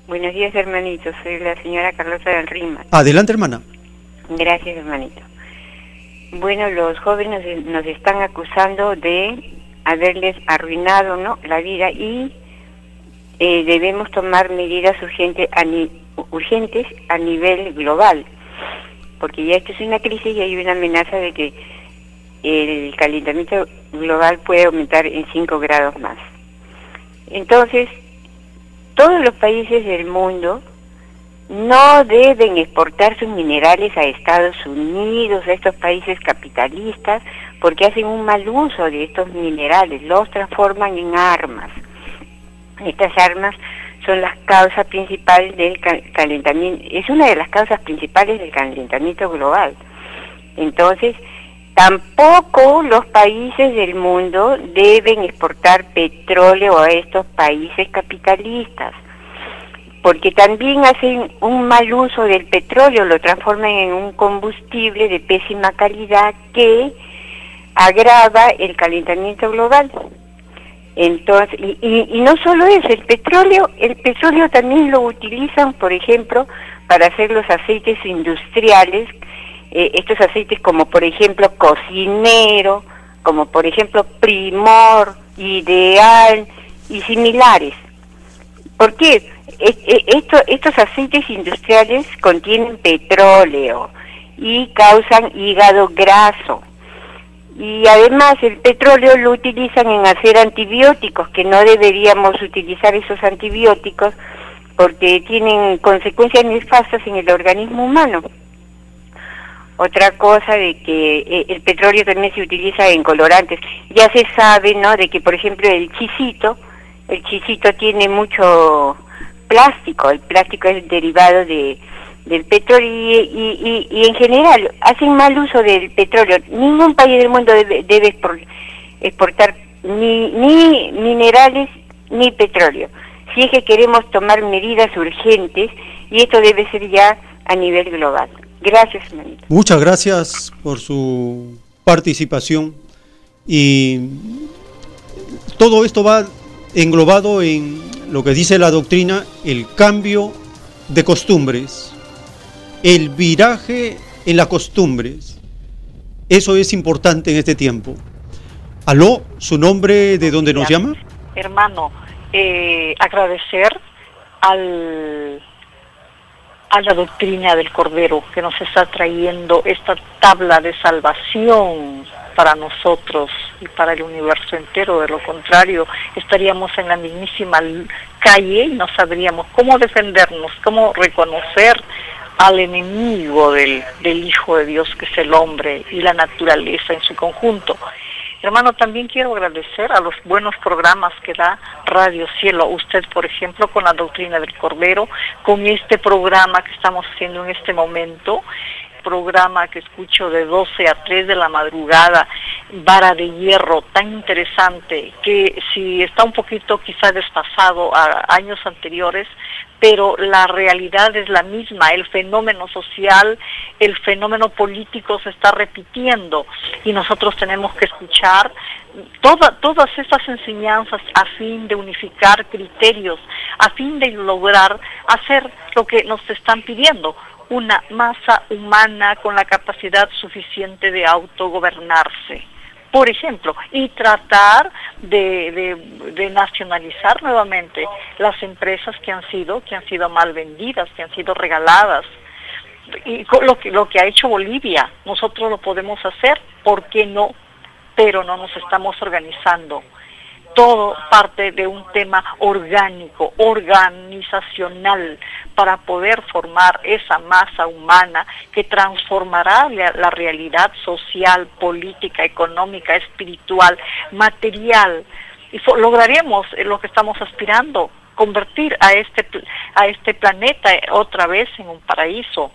Buenos días, hermanito. Soy la señora Carlota del Rima. Adelante, hermana. Gracias, hermanito. Bueno, los jóvenes nos están acusando de haberles arruinado ¿no? la vida y eh, debemos tomar medidas urgentes a, urgentes a nivel global, porque ya esto es una crisis y hay una amenaza de que el calentamiento global puede aumentar en 5 grados más. Entonces, todos los países del mundo no deben exportar sus minerales a Estados Unidos, a estos países capitalistas, porque hacen un mal uso de estos minerales, los transforman en armas. Estas armas son las causas principales del calentamiento, es una de las causas principales del calentamiento global. Entonces, tampoco los países del mundo deben exportar petróleo a estos países capitalistas, porque también hacen un mal uso del petróleo, lo transforman en un combustible de pésima calidad que agrava el calentamiento global. Entonces, y, no solo eso, el petróleo, el petróleo también lo utilizan, por ejemplo, para hacer los aceites industriales, eh, estos aceites como por ejemplo cocinero, como por ejemplo primor, ideal y similares. ¿Por qué? estos aceites industriales contienen petróleo y causan hígado graso y además el petróleo lo utilizan en hacer antibióticos, que no deberíamos utilizar esos antibióticos porque tienen consecuencias nefastas en el organismo humano. Otra cosa de que eh, el petróleo también se utiliza en colorantes. Ya se sabe, ¿no? De que, por ejemplo, el chisito, el chisito tiene mucho plástico. El plástico es derivado de, del petróleo y, y, en general hacen mal uso del petróleo. Ningún país del mundo debe, debe exportar ni, ni minerales ni petróleo. Si es que queremos tomar medidas urgentes y esto debe ser ya a nivel global. Gracias, hermanito. Muchas gracias por su participación y todo esto va englobado en lo que dice la doctrina, el cambio de costumbres el viraje en las costumbres. Eso es importante en este tiempo. Aló, su nombre, ¿de dónde nos llama? Hermano, eh, agradecer al, a la doctrina del Cordero que nos está trayendo esta tabla de salvación para nosotros y para el universo entero. De lo contrario, estaríamos en la mismísima calle y no sabríamos cómo defendernos, cómo reconocer al enemigo del, del Hijo de Dios, que es el hombre y la naturaleza en su conjunto. Hermano, también quiero agradecer a los buenos programas que da Radio Cielo. Usted, por ejemplo, con la doctrina del Cordero, con este programa que estamos haciendo en este momento, programa que escucho de 12 a 3 de la madrugada, Vara de Hierro, tan interesante, que si está un poquito quizá desfasado a años anteriores, pero la realidad es la misma, el fenómeno social, el fenómeno político se está repitiendo y nosotros tenemos que escuchar todas estas enseñanzas a fin de unificar criterios, a fin de lograr hacer lo que nos están pidiendo, una masa humana con la capacidad suficiente de autogobernarse por ejemplo, y tratar de, nacionalizar nuevamente las empresas que han sido, que han sido mal vendidas, que han sido regaladas. Y lo que, lo que ha hecho Bolivia, nosotros lo podemos hacer, ¿por qué no? Pero no nos estamos organizando todo parte de un tema orgánico, organizacional, para poder formar esa masa humana que transformará la, realidad social, política, económica, espiritual, material. Y lograremos lo que estamos aspirando, convertir a este, a este planeta otra vez en un paraíso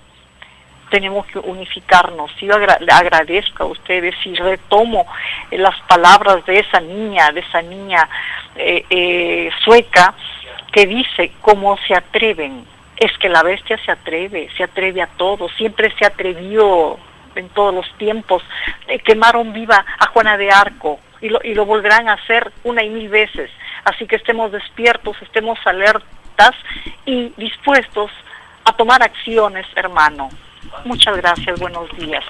tenemos que unificarnos. Yo le agradezco a ustedes y retomo eh, las palabras de esa niña, de esa niña eh, eh, sueca, que dice, ¿cómo se atreven? Es que la bestia se atreve, se atreve a todo, siempre se atrevió en todos los tiempos. quemaron viva a Juana de Arco y lo, y lo volverán a hacer una y mil veces. Así que estemos despiertos, estemos alertas y dispuestos a tomar acciones, hermano. Muchas gracias, buenos días.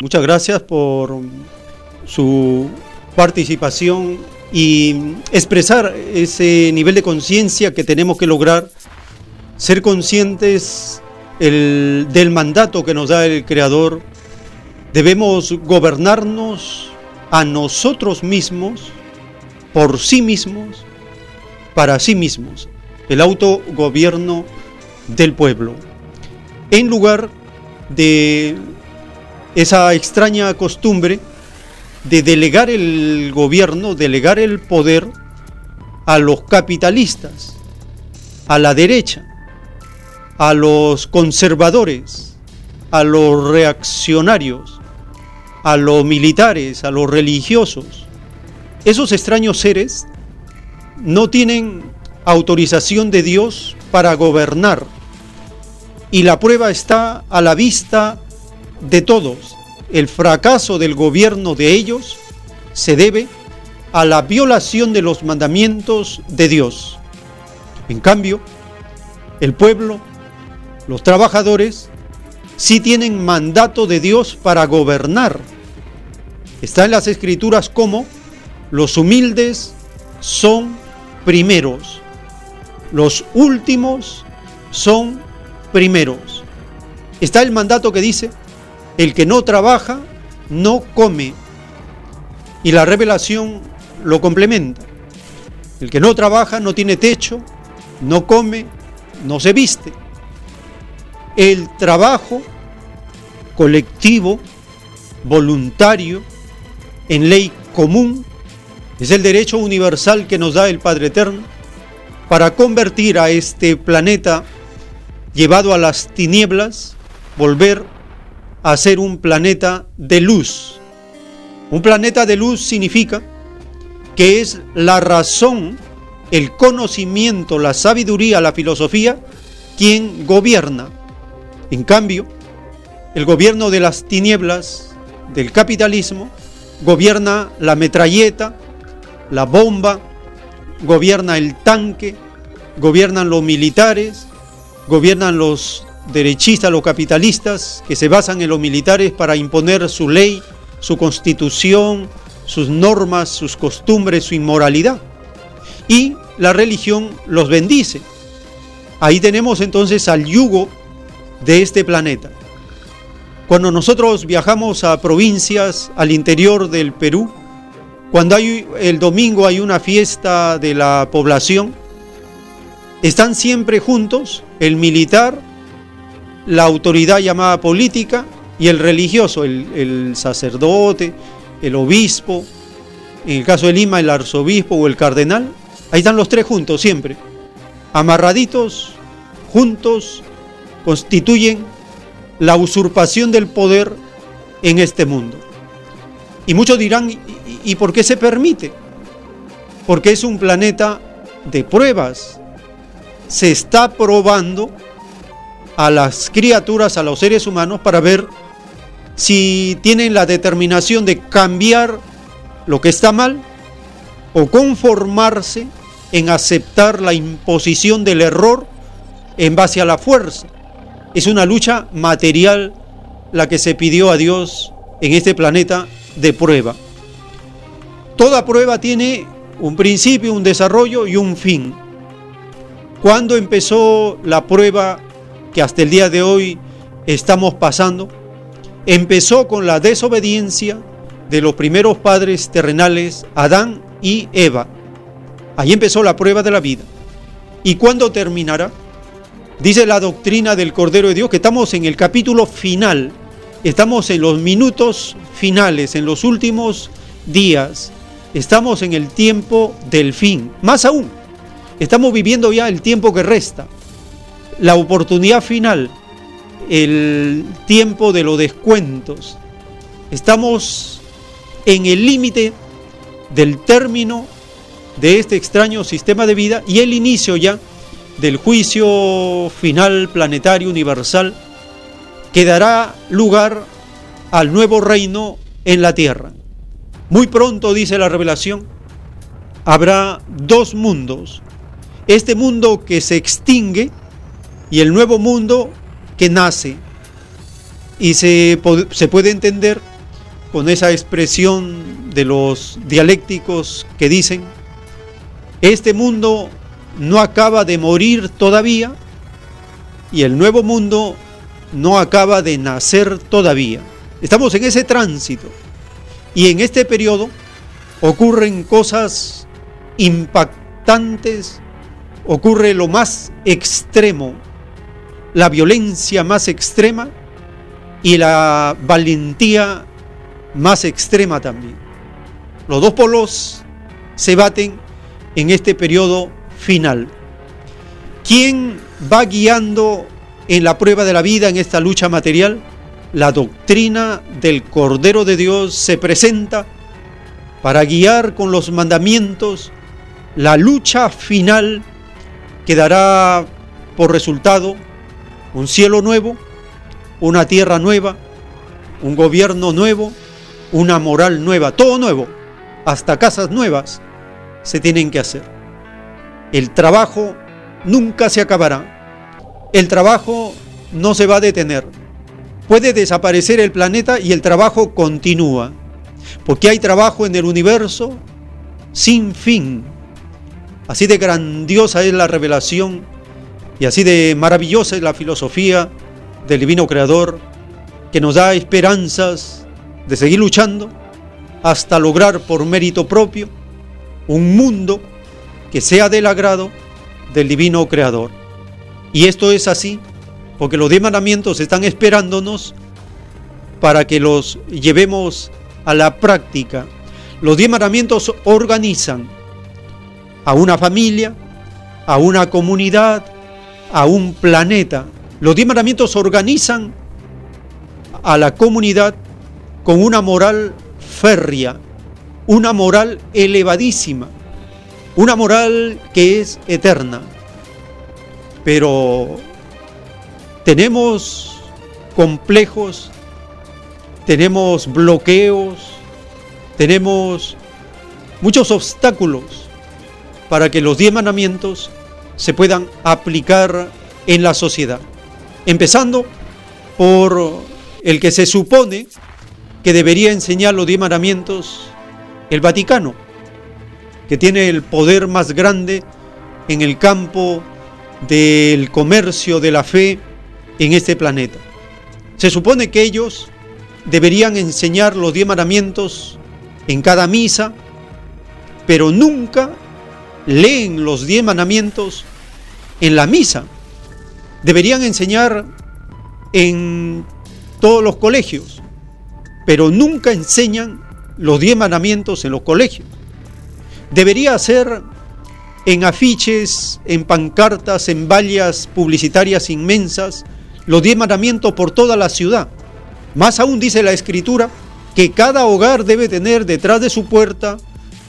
Muchas gracias por su participación y expresar ese nivel de conciencia que tenemos que lograr, ser conscientes del mandato que nos da el Creador. Debemos gobernarnos a nosotros mismos, por sí mismos, para sí mismos, el autogobierno del pueblo, en lugar de esa extraña costumbre de delegar el gobierno, delegar el poder a los capitalistas, a la derecha, a los conservadores, a los reaccionarios, a los militares, a los religiosos. Esos extraños seres no tienen autorización de Dios para gobernar. Y la prueba está a la vista de todos. El fracaso del gobierno de ellos se debe a la violación de los mandamientos de Dios. En cambio, el pueblo, los trabajadores, sí tienen mandato de Dios para gobernar. Está en las escrituras como los humildes son primeros, los últimos son primeros. Está el mandato que dice, el que no trabaja, no come. Y la revelación lo complementa. El que no trabaja, no tiene techo, no come, no se viste. El trabajo colectivo, voluntario, en ley común, es el derecho universal que nos da el Padre Eterno para convertir a este planeta llevado a las tinieblas, volver a ser un planeta de luz. Un planeta de luz significa que es la razón, el conocimiento, la sabiduría, la filosofía, quien gobierna. En cambio, el gobierno de las tinieblas, del capitalismo, gobierna la metralleta, la bomba, gobierna el tanque, gobiernan los militares, gobiernan los derechistas, los capitalistas, que se basan en los militares para imponer su ley, su constitución, sus normas, sus costumbres, su inmoralidad. Y la religión los bendice. Ahí tenemos entonces al yugo de este planeta. Cuando nosotros viajamos a provincias al interior del Perú, cuando hay el domingo hay una fiesta de la población, están siempre juntos el militar, la autoridad llamada política y el religioso, el, sacerdote, el obispo, en el caso de Lima el arzobispo o el cardenal. Ahí están los tres juntos siempre, amarraditos, juntos, constituyen la usurpación del poder en este mundo. Y muchos dirán, ¿Y por qué se permite? Porque es un planeta de pruebas. Se está probando a las criaturas, a los seres humanos, para ver si tienen la determinación de cambiar lo que está mal o conformarse en aceptar la imposición del error en base a la fuerza. Es una lucha material la que se pidió a Dios en este planeta de prueba. Toda prueba tiene un principio, un desarrollo y un fin. ¿Cuándo empezó la prueba que hasta el día de hoy estamos pasando? Empezó con la desobediencia de los primeros padres terrenales, Adán y Eva. Ahí empezó la prueba de la vida. ¿Y cuándo terminará? Dice la doctrina del Cordero de Dios que estamos en el capítulo final, estamos en los minutos finales, en los últimos días. Estamos en el tiempo del fin. Más aún, estamos viviendo ya el tiempo que resta. La oportunidad final, el tiempo de los descuentos. Estamos en el límite del término de este extraño sistema de vida y el inicio ya del juicio final planetario universal que dará lugar al nuevo reino en la tierra. Muy pronto, dice la revelación, habrá dos mundos. Este mundo que se extingue y el nuevo mundo que nace. Y se, se puede entender con esa expresión de los dialécticos que dicen, este mundo no acaba de morir todavía y el nuevo mundo no acaba de nacer todavía. Estamos en ese tránsito. Y en este periodo ocurren cosas impactantes, ocurre lo más extremo, la violencia más extrema y la valentía más extrema también. Los dos polos se baten en este periodo final. ¿Quién va guiando en la prueba de la vida, en esta lucha material? La doctrina del Cordero de Dios se presenta para guiar con los mandamientos la lucha final que dará por resultado un cielo nuevo, una tierra nueva, un gobierno nuevo, una moral nueva, todo nuevo, hasta casas nuevas se tienen que hacer. El trabajo nunca se acabará. El trabajo no se va a detener. Puede desaparecer el planeta y el trabajo continúa. Porque hay trabajo en el universo sin fin. Así de grandiosa es la revelación y así de maravillosa es la filosofía del divino creador que nos da esperanzas de seguir luchando hasta lograr por mérito propio un mundo que sea del agrado del divino creador. Y esto es así porque los diez mandamientos están esperándonos para que los llevemos a la práctica. Los diez mandamientos organizan a una familia, a una comunidad, a un planeta. Los diez mandamientos organizan a la comunidad con una moral férrea, una moral elevadísima, una moral que es eterna. Pero tenemos complejos, tenemos bloqueos, tenemos muchos obstáculos para que los diez mandamientos se puedan aplicar en la sociedad. Empezando por el que se supone que debería enseñar los diez mandamientos, el Vaticano, que tiene el poder más grande en el campo del comercio de la fe en este planeta. Se supone que ellos deberían enseñar los diez mandamientos en cada misa, pero nunca leen los diez mandamientos en la misa. Deberían enseñar en todos los colegios, pero nunca enseñan los diez mandamientos en los colegios. Debería ser en afiches, en pancartas, en vallas publicitarias inmensas, los diez mandamientos por toda la ciudad. Más aún dice la escritura que cada hogar debe tener detrás de su puerta,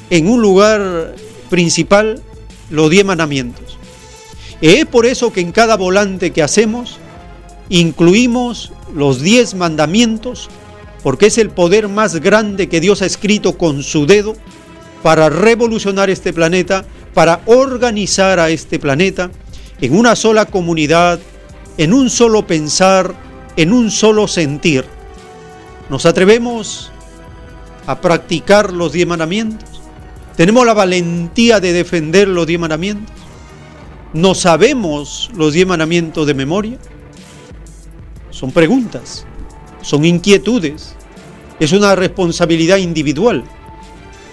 en un lugar principal, los diez mandamientos. Es por eso que en cada volante que hacemos incluimos los diez mandamientos, porque es el poder más grande que Dios ha escrito con su dedo para revolucionar este planeta, para organizar a este planeta en una sola comunidad, en un solo pensar, en un solo sentir. ¿Nos atrevemos a practicar los diez mandamientos? ¿Tenemos la valentía de defender los diez mandamientos? ¿No sabemos los diez mandamientos de memoria? Son preguntas, son inquietudes, es una responsabilidad individual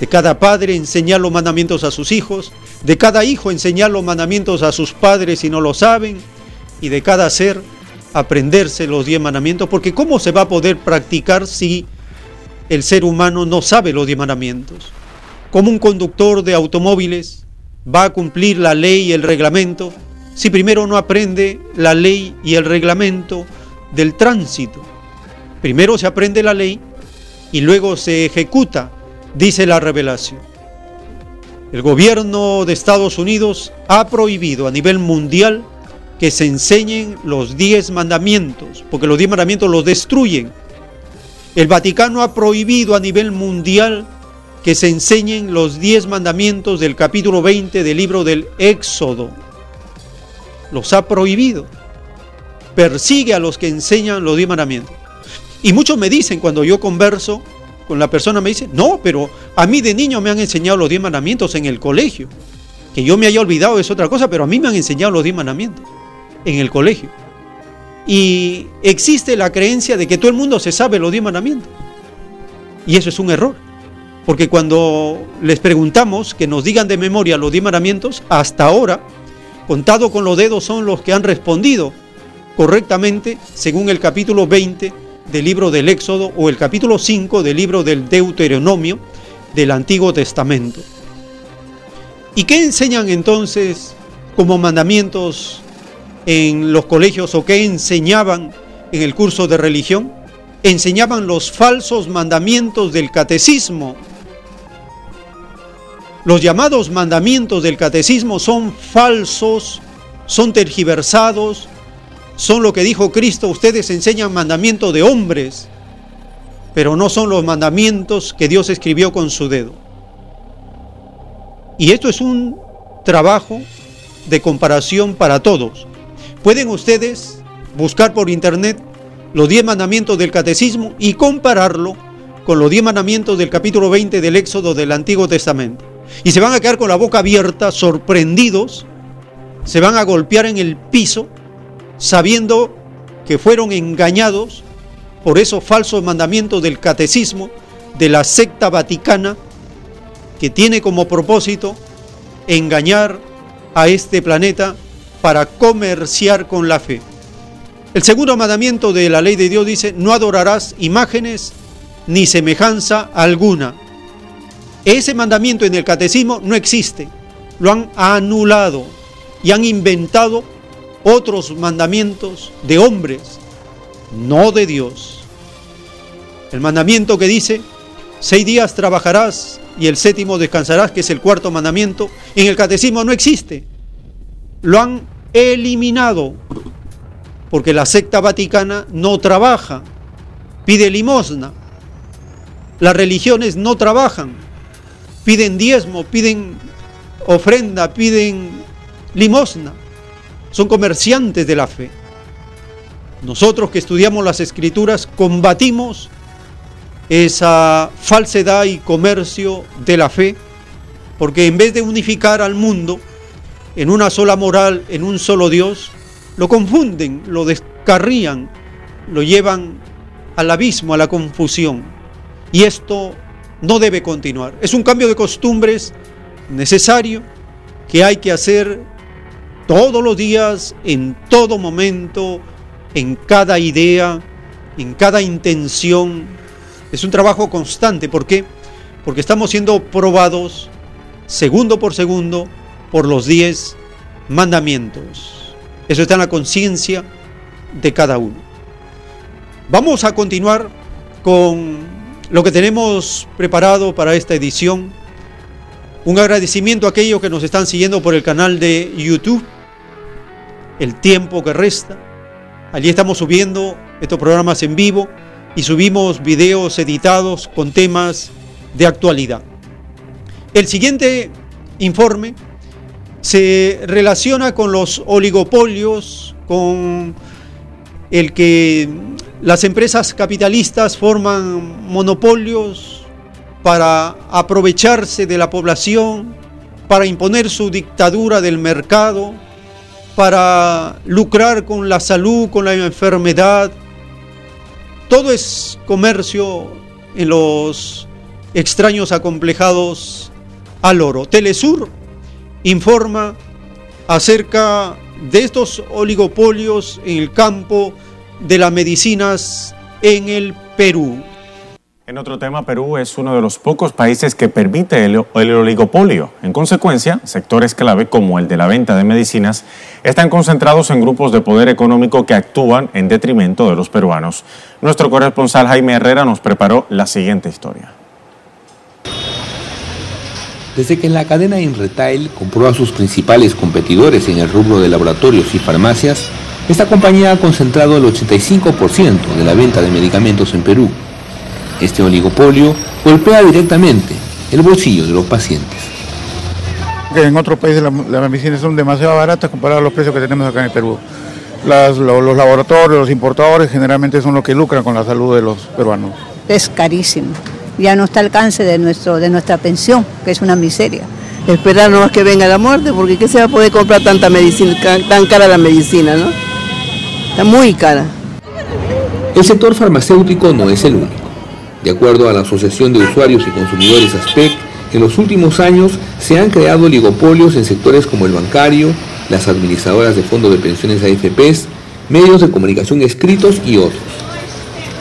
de cada padre enseñar los mandamientos a sus hijos, de cada hijo enseñar los mandamientos a sus padres si no lo saben, y de cada ser aprenderse los diez mandamientos, porque ¿cómo se va a poder practicar si el ser humano no sabe los diez mandamientos? ¿Cómo un conductor de automóviles va a cumplir la ley y el reglamento si primero no aprende la ley y el reglamento del tránsito. Primero se aprende la ley y luego se ejecuta, dice la revelación. El gobierno de Estados Unidos ha prohibido a nivel mundial que se enseñen los diez mandamientos, porque los diez mandamientos los destruyen. El Vaticano ha prohibido a nivel mundial que se enseñen los diez mandamientos del capítulo 20 del libro del Éxodo. Los ha prohibido persigue a los que enseñan los diez mandamientos. Y muchos me dicen cuando yo converso con la persona, me dicen, no, pero a mí de niño me han enseñado los diez mandamientos en el colegio. Que yo me haya olvidado es otra cosa, pero a mí me han enseñado los diez mandamientos en el colegio. Y existe la creencia de que todo el mundo se sabe los diez mandamientos. Y eso es un error. Porque cuando les preguntamos que nos digan de memoria los diez mandamientos, hasta ahora, contado con los dedos son los que han respondido correctamente según el capítulo 20 del libro del Éxodo o el capítulo 5 del libro del Deuteronomio del Antiguo Testamento. ¿Y qué enseñan entonces como mandamientos en los colegios o que enseñaban en el curso de religión? Enseñaban los falsos mandamientos del catecismo. Los llamados mandamientos del catecismo son falsos, son tergiversados, son lo que dijo Cristo, ustedes enseñan mandamientos de hombres, pero no son los mandamientos que Dios escribió con su dedo. Y esto es un trabajo de comparación para todos. Pueden ustedes buscar por internet los 10 mandamientos del catecismo y compararlo con los 10 mandamientos del capítulo 20 del Éxodo del Antiguo Testamento. Y se van a quedar con la boca abierta, sorprendidos, se van a golpear en el piso, sabiendo que fueron engañados por esos falsos mandamientos del catecismo de la secta vaticana que tiene como propósito engañar a este planeta para comerciar con la fe. El segundo mandamiento de la ley de Dios dice, no adorarás imágenes ni semejanza alguna. Ese mandamiento en el catecismo no existe, lo han anulado y han inventado otros mandamientos de hombres, no de Dios. El mandamiento que dice, seis días trabajarás y el séptimo descansarás, que es el cuarto mandamiento, en el catecismo no existe. Lo han eliminado porque la secta vaticana no trabaja, pide limosna. Las religiones no trabajan, piden diezmo, piden ofrenda, piden limosna. Son comerciantes de la fe. Nosotros que estudiamos las escrituras combatimos esa falsedad y comercio de la fe, porque en vez de unificar al mundo en una sola moral, en un solo Dios, lo confunden, lo descarrían, lo llevan al abismo, a la confusión. Y esto no debe continuar. Es un cambio de costumbres necesario que hay que hacer todos los días, en todo momento, en cada idea, en cada intención, es un trabajo constante. ¿Por qué? Porque estamos siendo probados segundo por segundo por los diez mandamientos. Eso está en la conciencia de cada uno. Vamos a continuar con lo que tenemos preparado para esta edición. Un agradecimiento a aquellos que nos están siguiendo por el canal de YouTube. El tiempo que resta. Allí estamos subiendo estos programas en vivo y subimos videos editados con temas de actualidad. El siguiente informe se relaciona con los oligopolios, con el que las empresas capitalistas forman monopolios para aprovecharse de la población, para imponer su dictadura del mercado, para lucrar con la salud, con la enfermedad, todo es comercio en los extraños acomplejados al oro. Telesur informa acerca de estos oligopolios en el campo de las medicinas en el Perú. En otro tema, Perú es uno de los pocos países que permite el, oligopolio. En consecuencia, sectores clave como el de la venta de medicinas están concentrados en grupos de poder económico que actúan en detrimento de los peruanos. Nuestro corresponsal Jaime Herrera nos preparó la siguiente historia. Desde que la cadena InRetail compró a sus principales competidores en el rubro de laboratorios y farmacias, esta compañía ha concentrado el 85% de la venta de medicamentos en Perú este oligopolio golpea directamente el bolsillo de los pacientes. En otros países las medicinas son demasiado baratas comparadas a los precios que tenemos acá en el Perú. los, laboratorios, los importadores generalmente son los que lucran con la salud de los peruanos. Es carísimo, ya no está al alcance de, nuestro, de nuestra pensión, que es una miseria. Esperar no es que venga la muerte, porque ¿qué se va a poder comprar tanta medicina, tan cara la medicina, no? Está muy cara. El sector farmacéutico no es el único. De acuerdo a la Asociación de Usuarios y Consumidores ASPEC, en los últimos años se han creado oligopolios en sectores como el bancario, las administradoras de fondos de pensiones AFPs, medios de comunicación escritos y otros.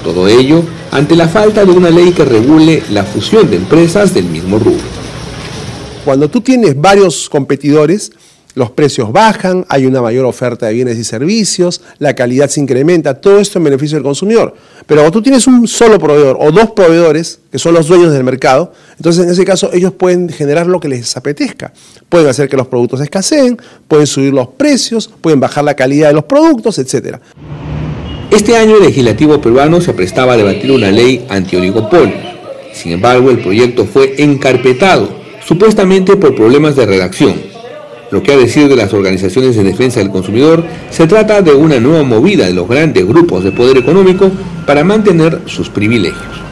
Todo ello ante la falta de una ley que regule la fusión de empresas del mismo rubro. Cuando tú tienes varios competidores, los precios bajan, hay una mayor oferta de bienes y servicios, la calidad se incrementa, todo esto en beneficio del consumidor. Pero cuando tú tienes un solo proveedor o dos proveedores, que son los dueños del mercado, entonces en ese caso ellos pueden generar lo que les apetezca. Pueden hacer que los productos escaseen, pueden subir los precios, pueden bajar la calidad de los productos, etc. Este año el legislativo peruano se prestaba a debatir una ley antioligopolio. Sin embargo, el proyecto fue encarpetado, supuestamente por problemas de redacción lo que ha decir de las organizaciones de defensa del consumidor, se trata de una nueva movida de los grandes grupos de poder económico para mantener sus privilegios.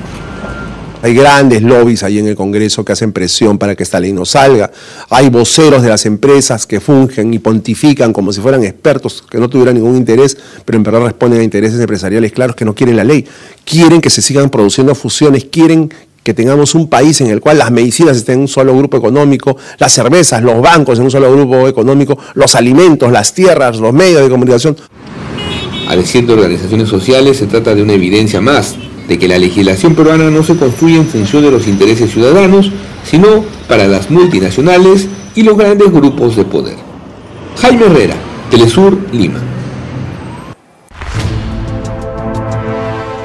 Hay grandes lobbies ahí en el Congreso que hacen presión para que esta ley no salga. Hay voceros de las empresas que fungen y pontifican como si fueran expertos que no tuvieran ningún interés, pero en verdad responden a intereses empresariales claros que no quieren la ley. Quieren que se sigan produciendo fusiones, quieren que tengamos un país en el cual las medicinas estén en un solo grupo económico, las cervezas, los bancos en un solo grupo económico, los alimentos, las tierras, los medios de comunicación. A decir de organizaciones sociales, se trata de una evidencia más de que la legislación peruana no se construye en función de los intereses ciudadanos, sino para las multinacionales y los grandes grupos de poder. Jaime Herrera, Telesur, Lima.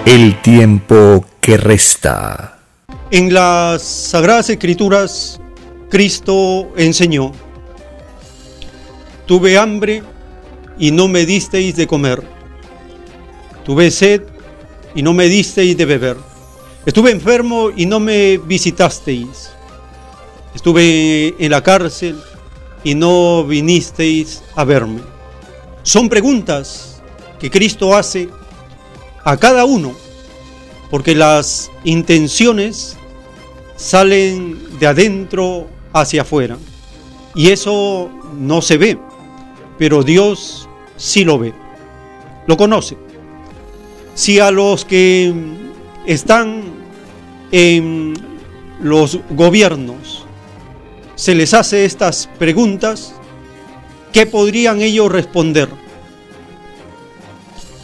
El tiempo que resta. En las Sagradas Escrituras, Cristo enseñó, tuve hambre y no me disteis de comer, tuve sed y no me disteis de beber, estuve enfermo y no me visitasteis, estuve en la cárcel y no vinisteis a verme. Son preguntas que Cristo hace a cada uno, porque las intenciones salen de adentro hacia afuera. Y eso no se ve, pero Dios sí lo ve, lo conoce. Si a los que están en los gobiernos se les hace estas preguntas, ¿qué podrían ellos responder?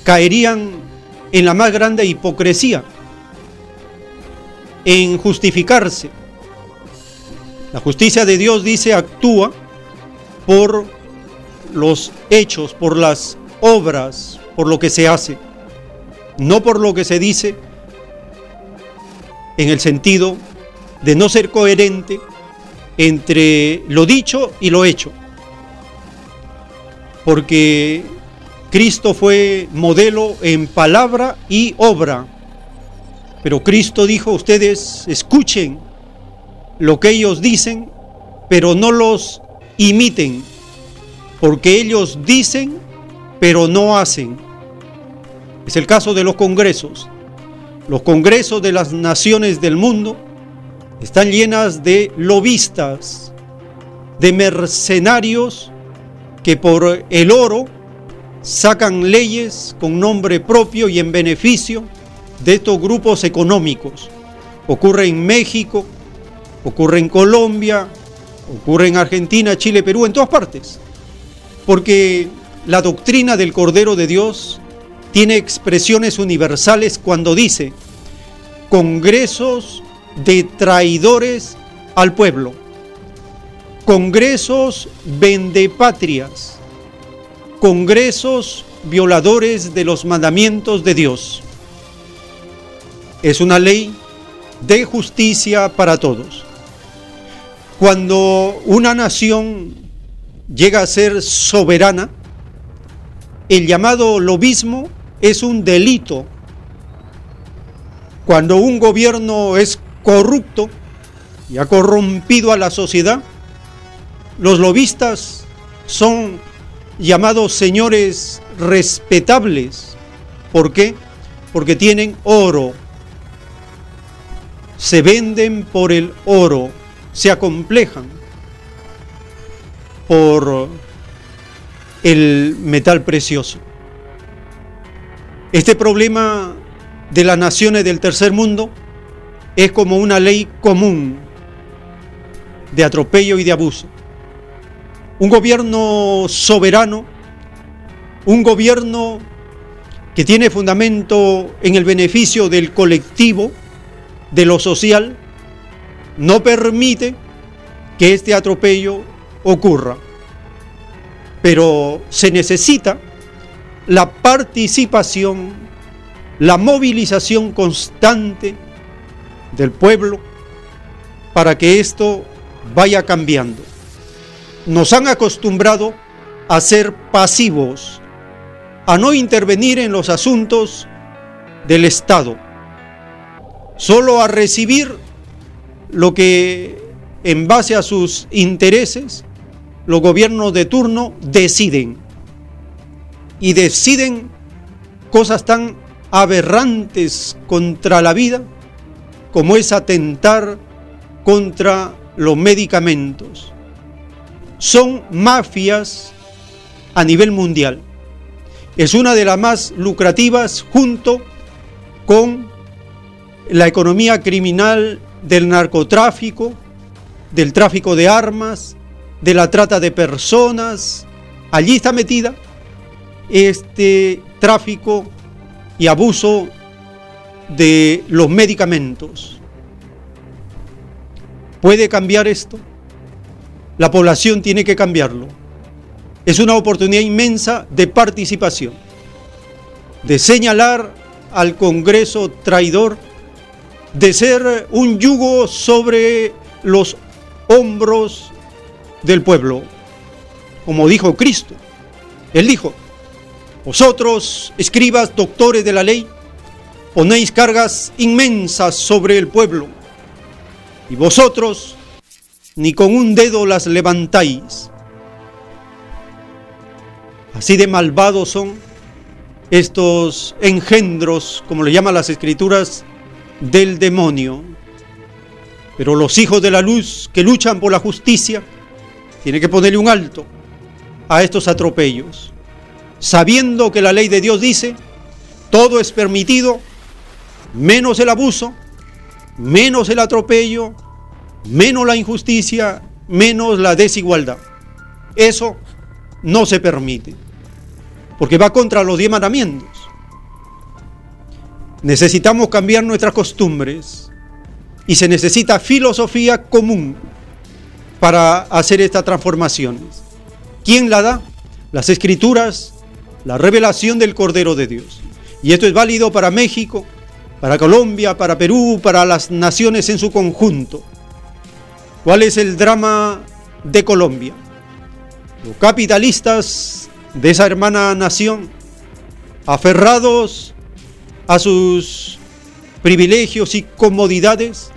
Caerían en la más grande hipocresía en justificarse. La justicia de Dios dice actúa por los hechos, por las obras, por lo que se hace, no por lo que se dice en el sentido de no ser coherente entre lo dicho y lo hecho. Porque Cristo fue modelo en palabra y obra. Pero Cristo dijo, ustedes escuchen lo que ellos dicen, pero no los imiten, porque ellos dicen, pero no hacen. Es el caso de los congresos. Los congresos de las naciones del mundo están llenas de lobistas, de mercenarios que por el oro sacan leyes con nombre propio y en beneficio de estos grupos económicos. Ocurre en México, ocurre en Colombia, ocurre en Argentina, Chile, Perú, en todas partes. Porque la doctrina del Cordero de Dios tiene expresiones universales cuando dice congresos de traidores al pueblo, congresos vendepatrias, congresos violadores de los mandamientos de Dios es una ley de justicia para todos. Cuando una nación llega a ser soberana, el llamado lobismo es un delito. Cuando un gobierno es corrupto y ha corrompido a la sociedad, los lobistas son llamados señores respetables. ¿Por qué? Porque tienen oro, se venden por el oro, se acomplejan por el metal precioso. Este problema de las naciones del tercer mundo es como una ley común de atropello y de abuso. Un gobierno soberano, un gobierno que tiene fundamento en el beneficio del colectivo, de lo social no permite que este atropello ocurra. pero se necesita la participación, la movilización constante del pueblo para que esto vaya cambiando. Nos han acostumbrado a ser pasivos, a no intervenir en los asuntos del Estado, solo a recibir lo que en base a sus intereses los gobiernos de turno deciden. Y deciden cosas tan aberrantes contra la vida como es atentar contra los medicamentos. Son mafias a nivel mundial. Es una de las más lucrativas junto con la economía criminal del narcotráfico, del tráfico de armas, de la trata de personas. Allí está metida este tráfico y abuso de los medicamentos. ¿Puede cambiar esto? La población tiene que cambiarlo. Es una oportunidad inmensa de participación, de señalar al Congreso traidor, de ser un yugo sobre los hombros del pueblo, como dijo Cristo. Él dijo, vosotros, escribas, doctores de la ley, ponéis cargas inmensas sobre el pueblo, y vosotros ni con un dedo las levantáis. Así de malvados son estos engendros, como le llaman las escrituras, del demonio. Pero los hijos de la luz que luchan por la justicia tienen que ponerle un alto a estos atropellos, sabiendo que la ley de Dios dice, todo es permitido, menos el abuso, menos el atropello, menos la injusticia, menos la desigualdad. Eso no se permite, porque va contra los diez mandamientos. Necesitamos cambiar nuestras costumbres y se necesita filosofía común para hacer estas transformaciones. ¿Quién la da? Las escrituras, la revelación del Cordero de Dios. Y esto es válido para México, para Colombia, para Perú, para las naciones en su conjunto. ¿Cuál es el drama de Colombia? Los capitalistas de esa hermana nación, aferrados a sus privilegios y comodidades,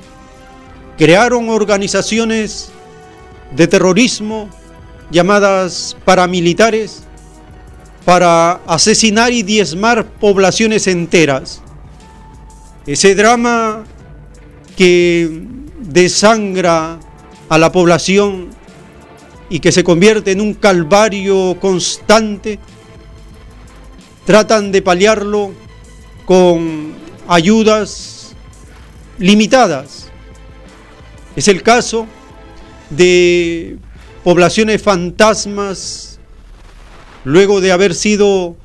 crearon organizaciones de terrorismo llamadas paramilitares para asesinar y diezmar poblaciones enteras. Ese drama que desangra a la población y que se convierte en un calvario constante, tratan de paliarlo con ayudas limitadas. Es el caso de poblaciones fantasmas, luego de haber sido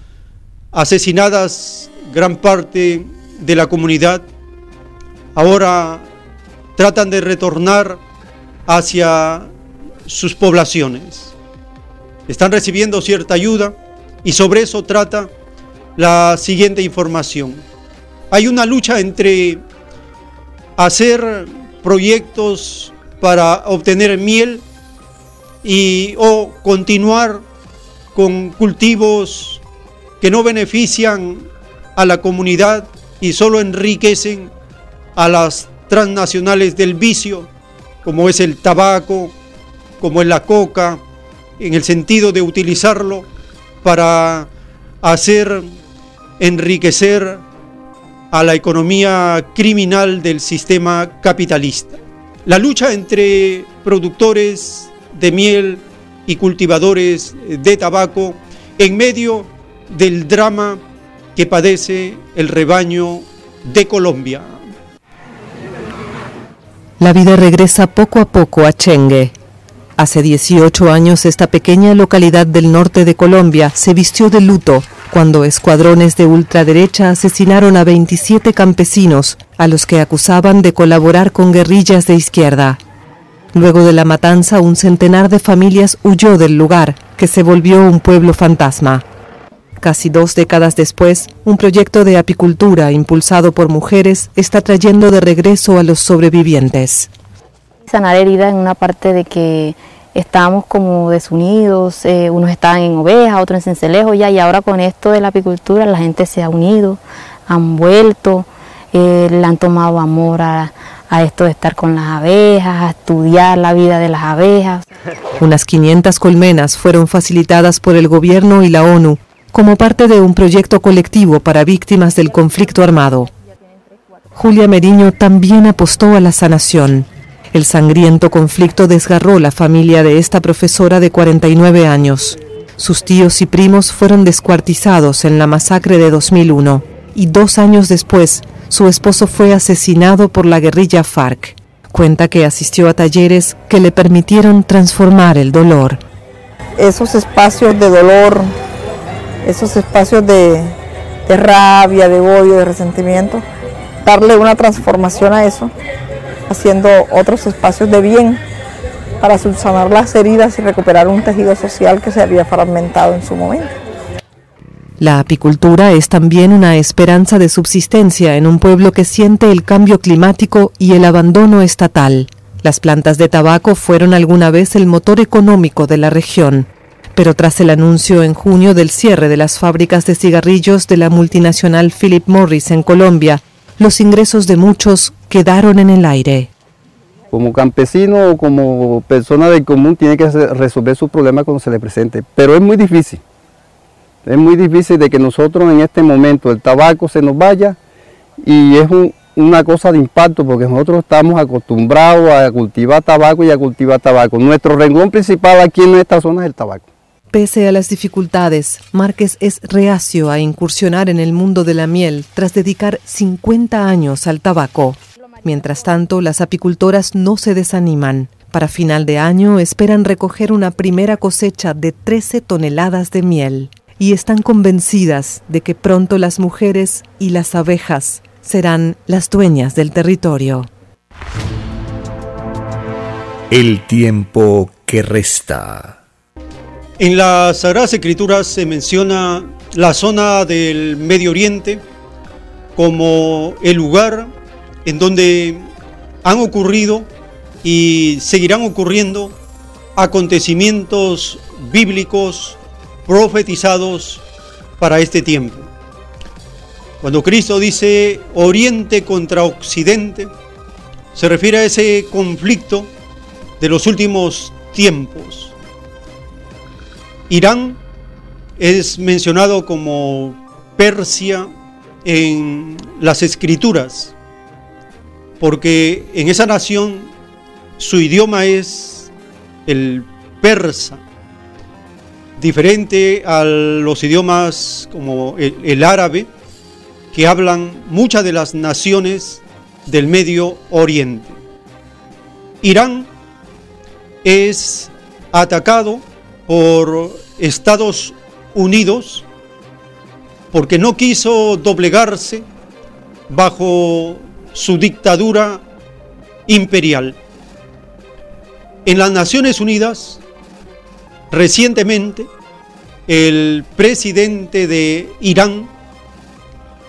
asesinadas gran parte de la comunidad, ahora tratan de retornar hacia sus poblaciones. Están recibiendo cierta ayuda y sobre eso trata la siguiente información. Hay una lucha entre hacer proyectos para obtener miel y o continuar con cultivos que no benefician a la comunidad y solo enriquecen a las transnacionales del vicio, como es el tabaco, como es la coca, en el sentido de utilizarlo para hacer enriquecer a la economía criminal del sistema capitalista. La lucha entre productores de miel y cultivadores de tabaco en medio del drama que padece el rebaño de Colombia. La vida regresa poco a poco a Chengue. Hace 18 años esta pequeña localidad del norte de Colombia se vistió de luto cuando escuadrones de ultraderecha asesinaron a 27 campesinos, a los que acusaban de colaborar con guerrillas de izquierda. Luego de la matanza, un centenar de familias huyó del lugar, que se volvió un pueblo fantasma. Casi dos décadas después, un proyecto de apicultura impulsado por mujeres está trayendo de regreso a los sobrevivientes. Sanar herida en una parte de que estábamos como desunidos, eh, unos estaban en ovejas, otros en cencelejo ya, y ahora con esto de la apicultura la gente se ha unido, han vuelto, eh, le han tomado amor a, a esto de estar con las abejas, a estudiar la vida de las abejas. Unas 500 colmenas fueron facilitadas por el gobierno y la ONU como parte de un proyecto colectivo para víctimas del conflicto armado. Julia Meriño también apostó a la sanación. El sangriento conflicto desgarró la familia de esta profesora de 49 años. Sus tíos y primos fueron descuartizados en la masacre de 2001 y dos años después su esposo fue asesinado por la guerrilla FARC. Cuenta que asistió a talleres que le permitieron transformar el dolor. Esos espacios de dolor, esos espacios de, rabia, de odio, de resentimiento, darle una transformación a eso haciendo otros espacios de bien para subsanar las heridas y recuperar un tejido social que se había fragmentado en su momento. La apicultura es también una esperanza de subsistencia en un pueblo que siente el cambio climático y el abandono estatal. Las plantas de tabaco fueron alguna vez el motor económico de la región, pero tras el anuncio en junio del cierre de las fábricas de cigarrillos de la multinacional Philip Morris en Colombia, los ingresos de muchos quedaron en el aire. Como campesino o como persona del común tiene que resolver su problema cuando se le presente, pero es muy difícil. Es muy difícil de que nosotros en este momento el tabaco se nos vaya y es una cosa de impacto porque nosotros estamos acostumbrados a cultivar tabaco y a cultivar tabaco. Nuestro renglón principal aquí en esta zona es el tabaco. Pese a las dificultades, Márquez es reacio a incursionar en el mundo de la miel tras dedicar 50 años al tabaco. Mientras tanto, las apicultoras no se desaniman. Para final de año esperan recoger una primera cosecha de 13 toneladas de miel y están convencidas de que pronto las mujeres y las abejas serán las dueñas del territorio. El tiempo que resta. En las Sagradas Escrituras se menciona la zona del Medio Oriente como el lugar en donde han ocurrido y seguirán ocurriendo acontecimientos bíblicos profetizados para este tiempo. Cuando Cristo dice Oriente contra Occidente, se refiere a ese conflicto de los últimos tiempos. Irán es mencionado como Persia en las escrituras, porque en esa nación su idioma es el persa, diferente a los idiomas como el, árabe, que hablan muchas de las naciones del Medio Oriente. Irán es atacado por Estados Unidos porque no quiso doblegarse bajo su dictadura imperial. En las Naciones Unidas, recientemente, el presidente de Irán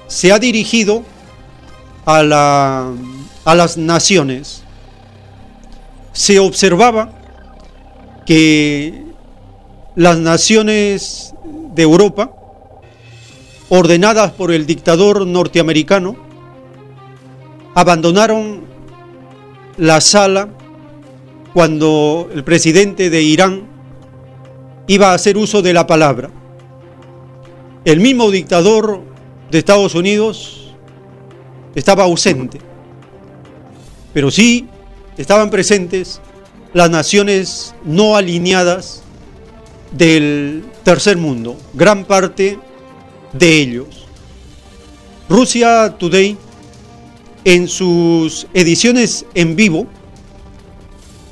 se ha dirigido a, la, a las naciones. Se observaba que las naciones de Europa, ordenadas por el dictador norteamericano, abandonaron la sala cuando el presidente de Irán iba a hacer uso de la palabra. El mismo dictador de Estados Unidos estaba ausente, pero sí estaban presentes las naciones no alineadas del tercer mundo, gran parte de ellos. Rusia Today, en sus ediciones en vivo,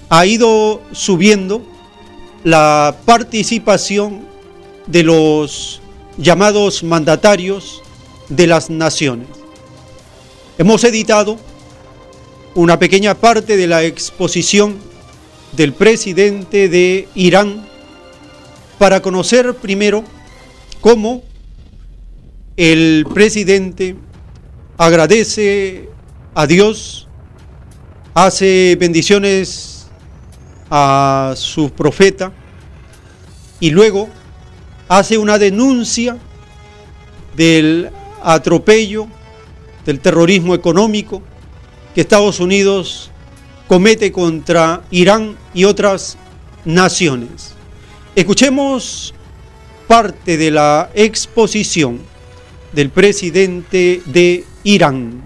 ha ido subiendo la participación de los llamados mandatarios de las naciones. Hemos editado una pequeña parte de la exposición del presidente de Irán para conocer primero cómo el presidente agradece a Dios, hace bendiciones a su profeta y luego hace una denuncia del atropello, del terrorismo económico que Estados Unidos comete contra Irán y otras naciones. Escuchemos parte de la exposición del presidente de Irán.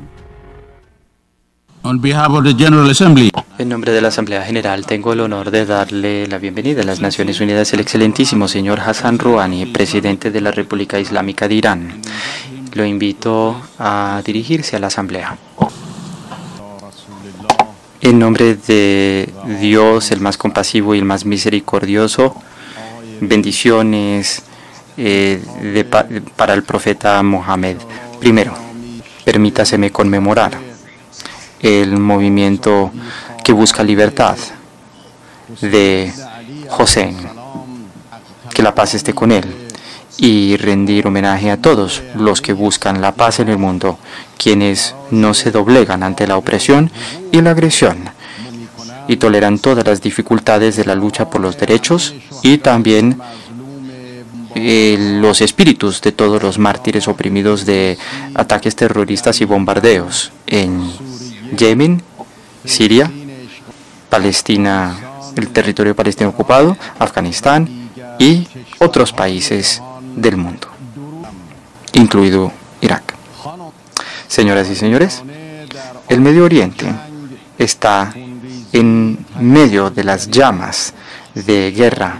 En nombre de la Asamblea General, tengo el honor de darle la bienvenida a las Naciones Unidas al excelentísimo señor Hassan Rouhani, presidente de la República Islámica de Irán. Lo invito a dirigirse a la Asamblea. En nombre de Dios, el más compasivo y el más misericordioso, bendiciones eh, para el profeta Mohammed. Primero, permítaseme conmemorar el movimiento que busca libertad de José. Que la paz esté con él y rendir homenaje a todos los que buscan la paz en el mundo, quienes no se doblegan ante la opresión y la agresión y toleran todas las dificultades de la lucha por los derechos y también eh, los espíritus de todos los mártires oprimidos de ataques terroristas y bombardeos en Yemen, Siria, Palestina, el territorio palestino ocupado, Afganistán y otros países del mundo, incluido Irak. Señoras y señores, el Medio Oriente está en medio de las llamas de guerra,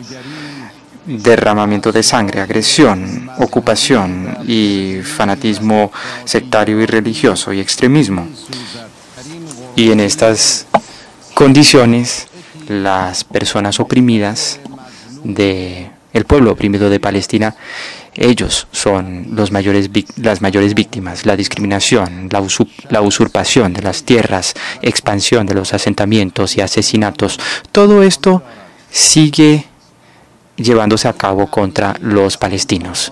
derramamiento de sangre, agresión, ocupación y fanatismo sectario y religioso y extremismo. Y en estas condiciones, las personas oprimidas de el pueblo oprimido de Palestina, ellos son las mayores víctimas, la discriminación, la, la usurpación de las tierras, expansión de los asentamientos y asesinatos. Todo esto sigue llevándose a cabo contra los palestinos.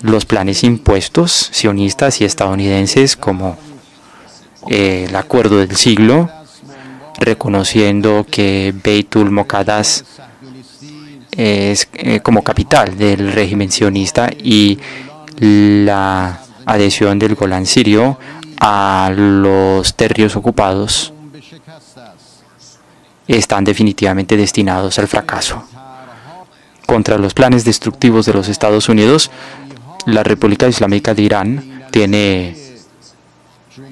Los planes impuestos sionistas y estadounidenses como eh, el acuerdo del siglo, reconociendo que Beitul Mokadas es eh, como capital del régimen sionista y la adhesión del Golán sirio a los territorios ocupados están definitivamente destinados al fracaso. Contra los planes destructivos de los Estados Unidos, la República Islámica de Irán tiene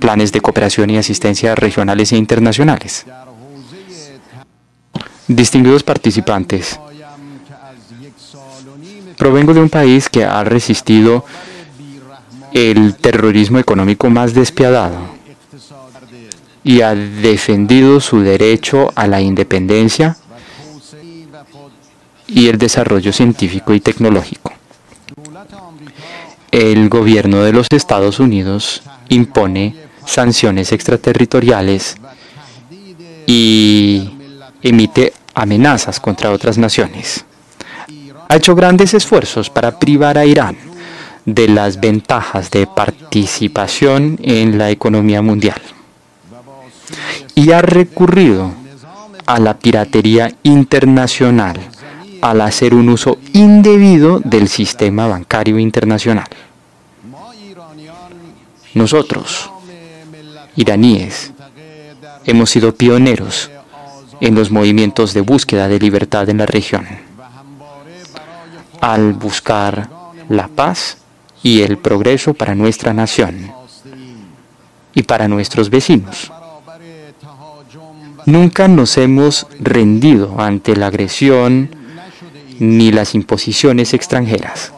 planes de cooperación y asistencia regionales e internacionales. Distinguidos participantes, Provengo de un país que ha resistido el terrorismo económico más despiadado y ha defendido su derecho a la independencia y el desarrollo científico y tecnológico. El gobierno de los Estados Unidos impone sanciones extraterritoriales y emite amenazas contra otras naciones ha hecho grandes esfuerzos para privar a Irán de las ventajas de participación en la economía mundial y ha recurrido a la piratería internacional al hacer un uso indebido del sistema bancario internacional. Nosotros, iraníes, hemos sido pioneros en los movimientos de búsqueda de libertad en la región al buscar la paz y el progreso para nuestra nación y para nuestros vecinos. Nunca nos hemos rendido ante la agresión ni las imposiciones extranjeras.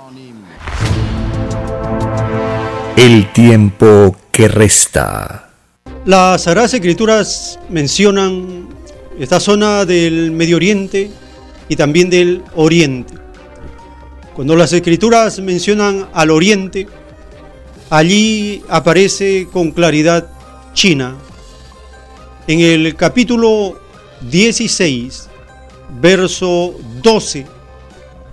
El tiempo que resta. Las Sagradas Escrituras mencionan esta zona del Medio Oriente y también del Oriente. Cuando las escrituras mencionan al oriente, allí aparece con claridad China. En el capítulo 16, verso 12,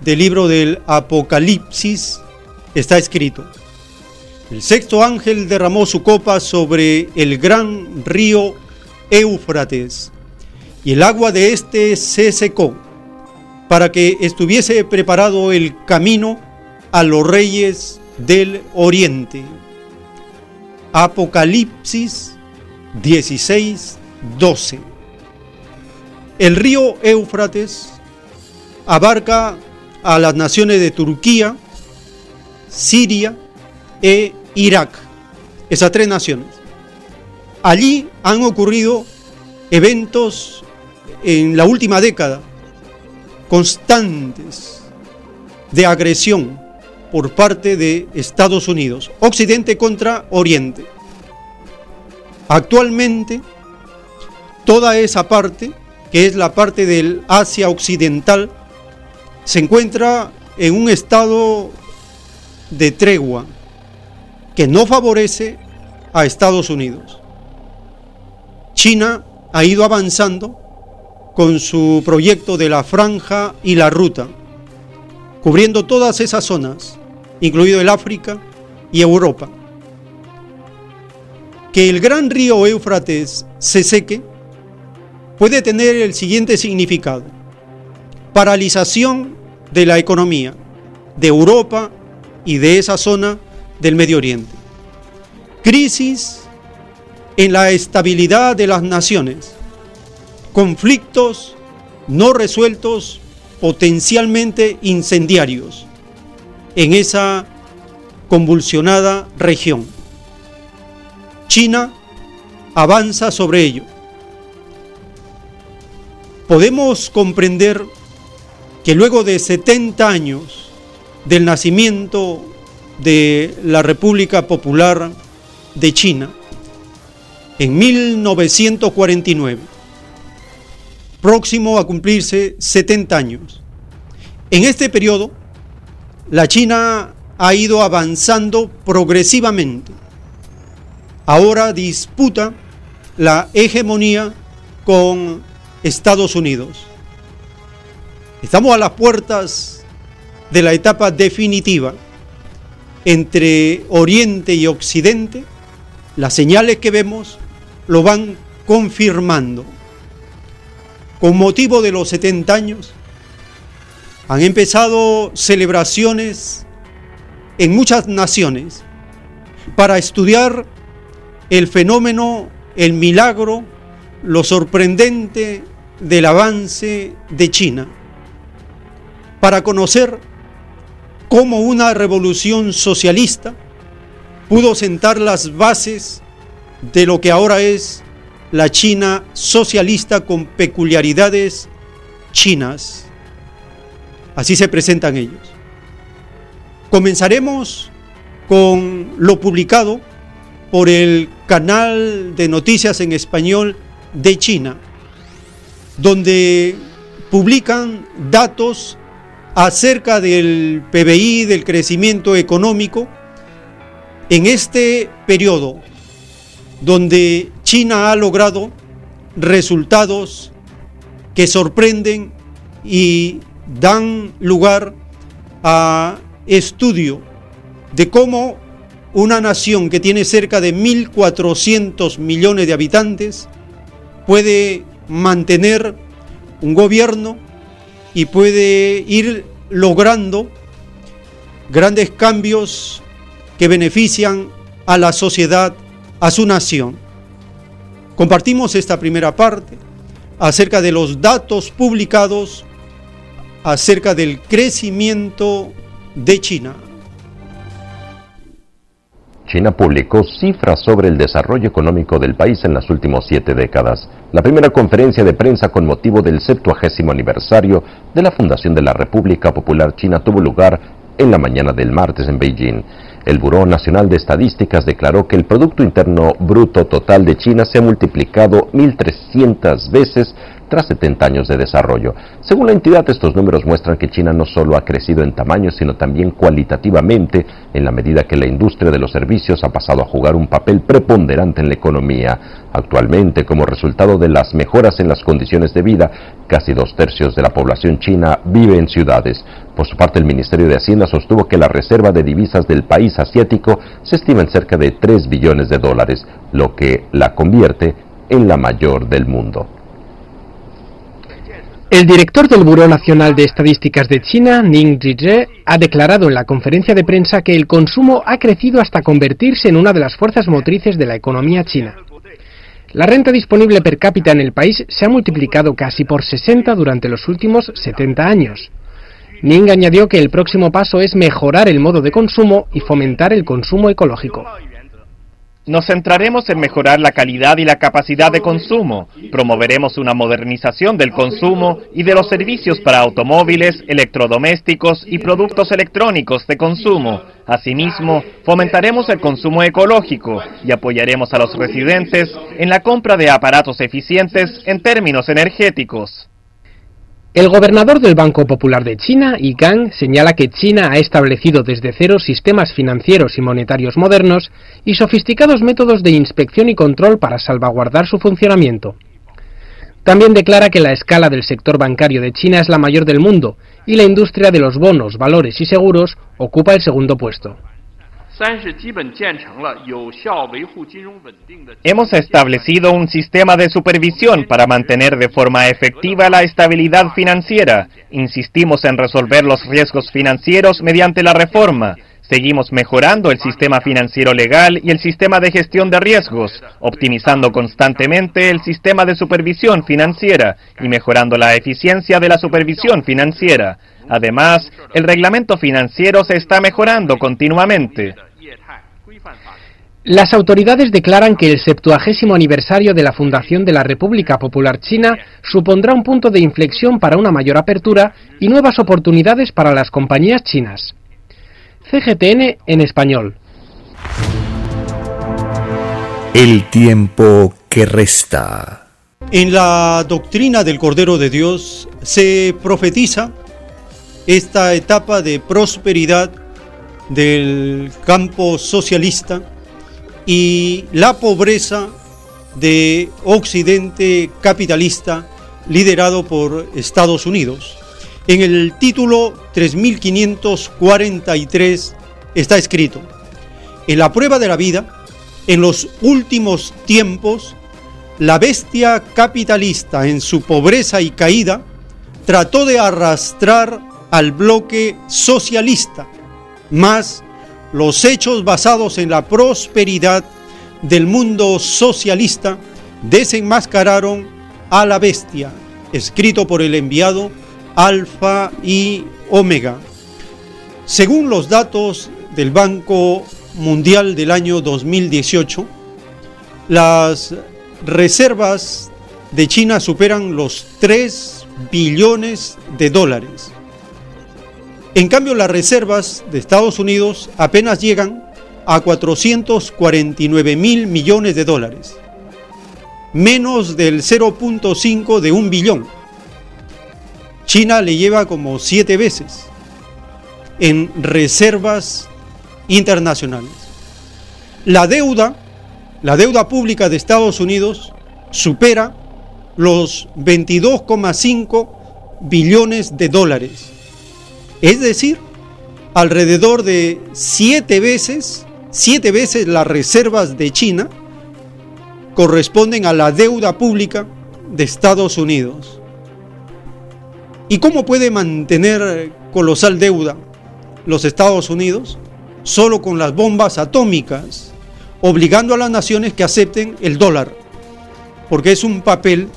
del libro del Apocalipsis está escrito, el sexto ángel derramó su copa sobre el gran río Éufrates, y el agua de éste se secó, para que estuviese preparado el camino a los reyes del oriente. Apocalipsis 16, 12. El río Éufrates abarca a las naciones de Turquía, Siria e Irak, esas tres naciones. Allí han ocurrido eventos en la última década constantes de agresión por parte de Estados Unidos, Occidente contra Oriente. Actualmente, toda esa parte, que es la parte del Asia Occidental, se encuentra en un estado de tregua que no favorece a Estados Unidos. China ha ido avanzando con su proyecto de la franja y la ruta, cubriendo todas esas zonas, incluido el África y Europa. Que el gran río Éufrates se seque puede tener el siguiente significado. Paralización de la economía de Europa y de esa zona del Medio Oriente. Crisis en la estabilidad de las naciones. Conflictos no resueltos potencialmente incendiarios en esa convulsionada región. China avanza sobre ello. Podemos comprender que luego de 70 años del nacimiento de la República Popular de China, en 1949, próximo a cumplirse 70 años. En este periodo, la China ha ido avanzando progresivamente. Ahora disputa la hegemonía con Estados Unidos. Estamos a las puertas de la etapa definitiva entre Oriente y Occidente. Las señales que vemos lo van confirmando. Con motivo de los 70 años, han empezado celebraciones en muchas naciones para estudiar el fenómeno, el milagro, lo sorprendente del avance de China, para conocer cómo una revolución socialista pudo sentar las bases de lo que ahora es la China socialista con peculiaridades chinas. Así se presentan ellos. Comenzaremos con lo publicado por el canal de noticias en español de China, donde publican datos acerca del PBI, del crecimiento económico, en este periodo donde China ha logrado resultados que sorprenden y dan lugar a estudio de cómo una nación que tiene cerca de 1.400 millones de habitantes puede mantener un gobierno y puede ir logrando grandes cambios que benefician a la sociedad a su nación. Compartimos esta primera parte acerca de los datos publicados acerca del crecimiento de China. China publicó cifras sobre el desarrollo económico del país en las últimas siete décadas. La primera conferencia de prensa con motivo del 70 aniversario de la fundación de la República Popular China tuvo lugar en la mañana del martes en Beijing. El Buró Nacional de Estadísticas declaró que el Producto Interno Bruto Total de China se ha multiplicado 1.300 veces tras 70 años de desarrollo. Según la entidad, estos números muestran que China no solo ha crecido en tamaño, sino también cualitativamente, en la medida que la industria de los servicios ha pasado a jugar un papel preponderante en la economía. Actualmente, como resultado de las mejoras en las condiciones de vida, casi dos tercios de la población china vive en ciudades. Por su parte, el Ministerio de Hacienda sostuvo que la reserva de divisas del país asiático se estima en cerca de 3 billones de dólares, lo que la convierte en la mayor del mundo. El director del Buró Nacional de Estadísticas de China, Ning Zhizhe, ha declarado en la conferencia de prensa que el consumo ha crecido hasta convertirse en una de las fuerzas motrices de la economía china. La renta disponible per cápita en el país se ha multiplicado casi por 60 durante los últimos 70 años. Ning añadió que el próximo paso es mejorar el modo de consumo y fomentar el consumo ecológico. Nos centraremos en mejorar la calidad y la capacidad de consumo. Promoveremos una modernización del consumo y de los servicios para automóviles, electrodomésticos y productos electrónicos de consumo. Asimismo, fomentaremos el consumo ecológico y apoyaremos a los residentes en la compra de aparatos eficientes en términos energéticos. El gobernador del Banco Popular de China, Yi Gang, señala que China ha establecido desde cero sistemas financieros y monetarios modernos y sofisticados métodos de inspección y control para salvaguardar su funcionamiento. También declara que la escala del sector bancario de China es la mayor del mundo y la industria de los bonos, valores y seguros ocupa el segundo puesto. Hemos establecido un sistema de supervisión para mantener de forma efectiva la estabilidad financiera. Insistimos en resolver los riesgos financieros mediante la reforma. Seguimos mejorando el sistema financiero legal y el sistema de gestión de riesgos, optimizando constantemente el sistema de supervisión financiera y mejorando la eficiencia de la supervisión financiera. Además, el reglamento financiero se está mejorando continuamente. Las autoridades declaran que el septuagésimo aniversario de la fundación de la República Popular China supondrá un punto de inflexión para una mayor apertura y nuevas oportunidades para las compañías chinas. CGTN en español. El tiempo que resta. En la doctrina del Cordero de Dios se profetiza esta etapa de prosperidad del campo socialista y la pobreza de Occidente capitalista liderado por Estados Unidos. En el título 3543 está escrito, en la prueba de la vida, en los últimos tiempos, la bestia capitalista en su pobreza y caída trató de arrastrar al bloque socialista, más los hechos basados en la prosperidad del mundo socialista desenmascararon a la bestia, escrito por el enviado Alfa y Omega. Según los datos del Banco Mundial del año 2018, las reservas de China superan los 3 billones de dólares. En cambio, las reservas de Estados Unidos apenas llegan a 449 mil millones de dólares, menos del 0.5 de un billón. China le lleva como siete veces en reservas internacionales. La deuda, la deuda pública de Estados Unidos supera los 22,5 billones de dólares es decir, alrededor de siete veces, siete veces las reservas de China corresponden a la deuda pública de Estados Unidos. ¿Y cómo puede mantener colosal deuda los Estados Unidos? Solo con las bombas atómicas, obligando a las naciones que acepten el dólar, porque es un papel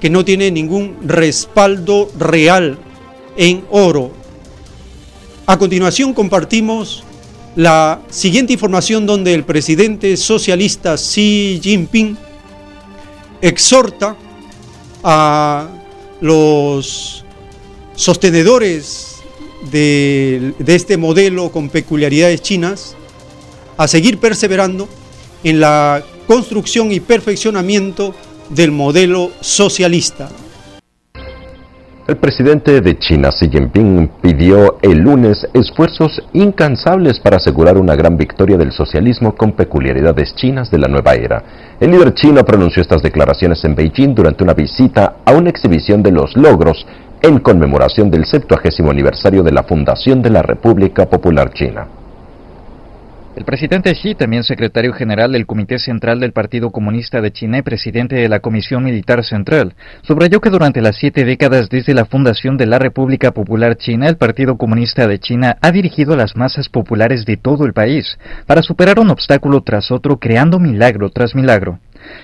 que no tiene ningún respaldo real en oro, a continuación compartimos la siguiente información donde el presidente socialista Xi Jinping exhorta a los sostenedores de, este modelo con peculiaridades chinas a seguir perseverando en la construcción y perfeccionamiento del modelo socialista. El presidente de China, Xi Jinping, pidió el lunes esfuerzos incansables para asegurar una gran victoria del socialismo con peculiaridades chinas de la nueva era. El líder chino pronunció estas declaraciones en Beijing durante una visita a una exhibición de los logros en conmemoración del 70 aniversario de la fundación de la República Popular China. El presidente Xi, también secretario general del Comité Central del Partido Comunista de China y presidente de la Comisión Militar Central, subrayó que durante las siete décadas desde la fundación de la República Popular China, el Partido Comunista de China ha dirigido a las masas populares de todo el país para superar un obstáculo tras otro, creando milagro tras milagro.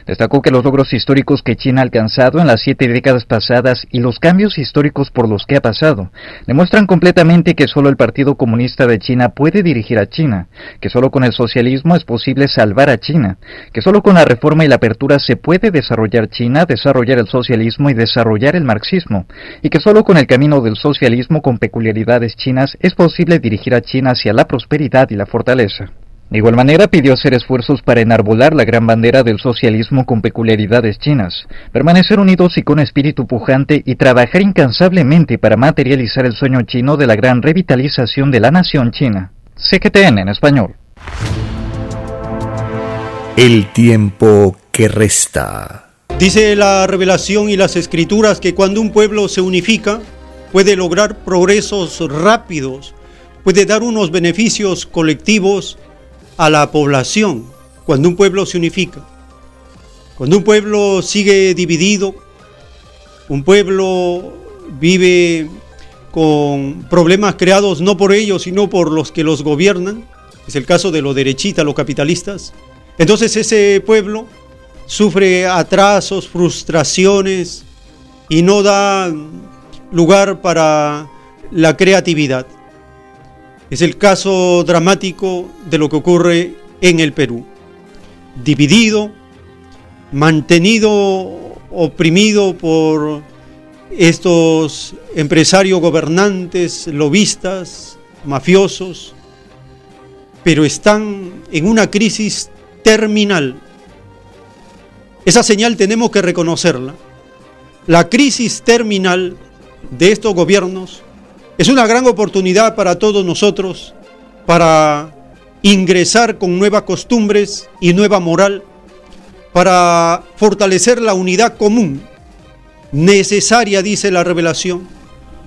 Destacó que los logros históricos que China ha alcanzado en las siete décadas pasadas y los cambios históricos por los que ha pasado demuestran completamente que solo el Partido Comunista de China puede dirigir a China, que solo con el socialismo es posible salvar a China, que solo con la reforma y la apertura se puede desarrollar China, desarrollar el socialismo y desarrollar el marxismo, y que solo con el camino del socialismo con peculiaridades chinas es posible dirigir a China hacia la prosperidad y la fortaleza. De igual manera, pidió hacer esfuerzos para enarbolar la gran bandera del socialismo con peculiaridades chinas, permanecer unidos y con espíritu pujante y trabajar incansablemente para materializar el sueño chino de la gran revitalización de la nación china. CGTN en español. El tiempo que resta. Dice la revelación y las escrituras que cuando un pueblo se unifica, puede lograr progresos rápidos, puede dar unos beneficios colectivos a la población cuando un pueblo se unifica. Cuando un pueblo sigue dividido, un pueblo vive con problemas creados no por ellos, sino por los que los gobiernan, es el caso de los derechistas, los capitalistas, entonces ese pueblo sufre atrasos, frustraciones y no da lugar para la creatividad. Es el caso dramático de lo que ocurre en el Perú. Dividido, mantenido, oprimido por estos empresarios gobernantes, lobistas, mafiosos, pero están en una crisis terminal. Esa señal tenemos que reconocerla. La crisis terminal de estos gobiernos es una gran oportunidad para todos nosotros para ingresar con nuevas costumbres y nueva moral, para fortalecer la unidad común, necesaria, dice la revelación,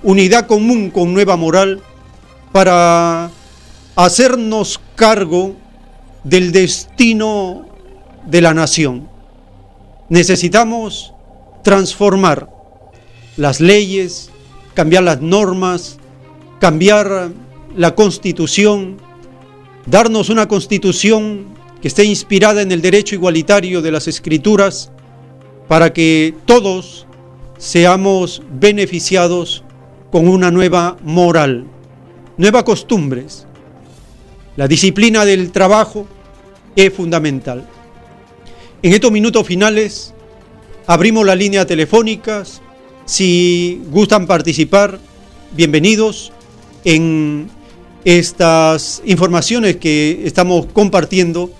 unidad común con nueva moral, para hacernos cargo del destino de la nación. Necesitamos transformar las leyes, cambiar las normas, cambiar la constitución, darnos una constitución que esté inspirada en el derecho igualitario de las escrituras, para que todos seamos beneficiados con una nueva moral, nuevas costumbres. La disciplina del trabajo es fundamental. En estos minutos finales abrimos las líneas telefónicas. Si gustan participar, bienvenidos en estas informaciones que estamos compartiendo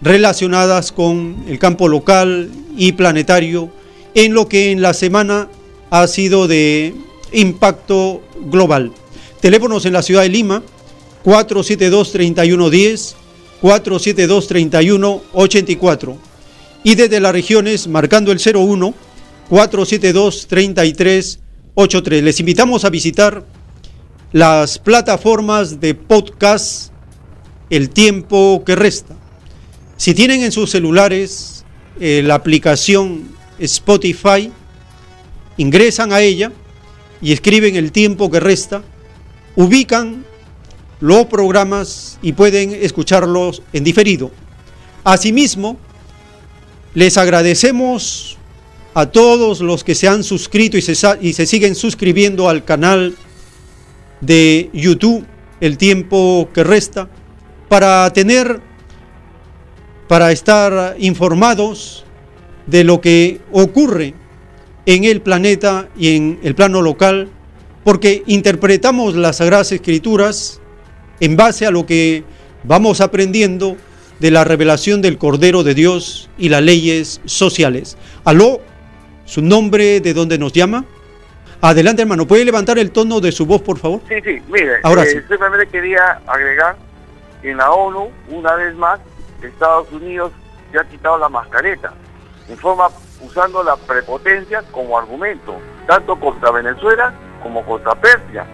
relacionadas con el campo local y planetario en lo que en la semana ha sido de impacto global. Teléfonos en la ciudad de Lima 472-3110, 472-3184 y desde las regiones marcando el 01 472-3383. Les invitamos a visitar las plataformas de podcast El tiempo que resta. Si tienen en sus celulares eh, la aplicación Spotify, ingresan a ella y escriben el tiempo que resta, ubican los programas y pueden escucharlos en diferido. Asimismo, les agradecemos a todos los que se han suscrito y se, y se siguen suscribiendo al canal de YouTube, el tiempo que resta, para tener, para estar informados de lo que ocurre en el planeta y en el plano local, porque interpretamos las Sagradas Escrituras en base a lo que vamos aprendiendo de la revelación del Cordero de Dios y las leyes sociales. Aló, su nombre, de dónde nos llama. Adelante, hermano. ¿Puede levantar el tono de su voz, por favor? Sí, sí, mire, Ahora eh, sí. simplemente quería agregar que en la ONU, una vez más, Estados Unidos se ha quitado la mascareta, en forma usando la prepotencia como argumento, tanto contra Venezuela como contra Persia.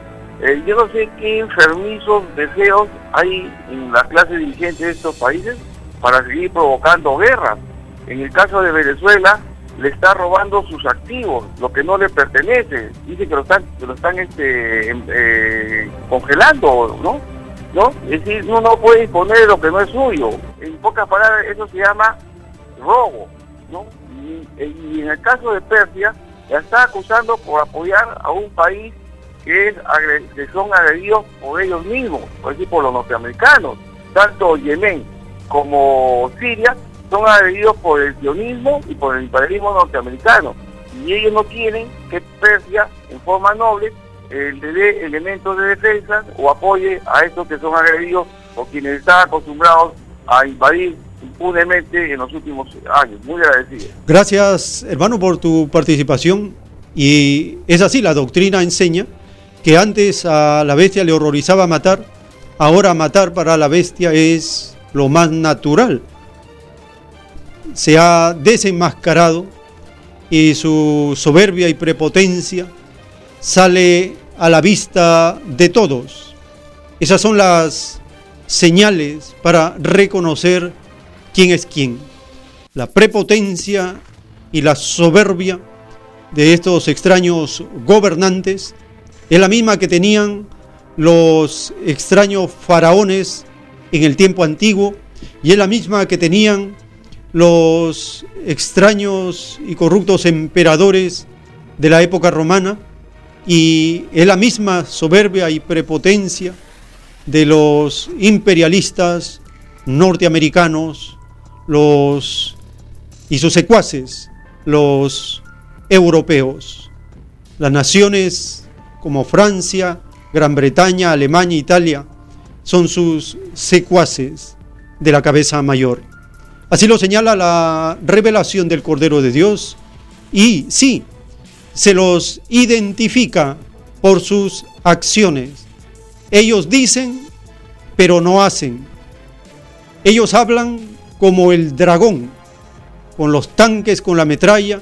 Eh, yo no sé qué enfermizos deseos hay en la clase dirigente de estos países para seguir provocando guerras. En el caso de Venezuela, le está robando sus activos, lo que no le pertenece. Dice que lo están, que lo están este, em- eh, congelando, ¿no? ¿no? Es decir, uno no puede disponer de lo que no es suyo. En pocas palabras, eso se llama robo, ¿no? Y, en el caso de Persia, la está acusando por apoyar a un país que, es que son agredidos por ellos mismos, por decir, por los norteamericanos. Tanto Yemen como Siria son agredidos por el sionismo y por el imperialismo norteamericano. Y ellos no quieren que Persia, en forma noble, eh, le dé elementos de defensa o apoye a estos que son agredidos o quienes están acostumbrados a invadir impunemente en los últimos años. Muy agradecido. Gracias, hermano, por tu participación. Y es así, la doctrina enseña que antes a la bestia le horrorizaba matar, ahora matar para la bestia es lo más natural. Se ha desenmascarado y su soberbia y prepotencia sale a la vista de todos. Esas son las señales para reconocer quién es quién. La prepotencia y la soberbia de estos extraños gobernantes es la misma que tenían los extraños faraones en el tiempo antiguo y es la misma que tenían los extraños y corruptos emperadores de la época romana y es la misma soberbia y prepotencia de los imperialistas norteamericanos, los y sus secuaces, los europeos. Las naciones como Francia, Gran Bretaña, Alemania, Italia son sus secuaces de la cabeza mayor. Así lo señala la revelación del Cordero de Dios y sí, se los identifica por sus acciones. Ellos dicen, pero no hacen. Ellos hablan como el dragón, con los tanques, con la metralla,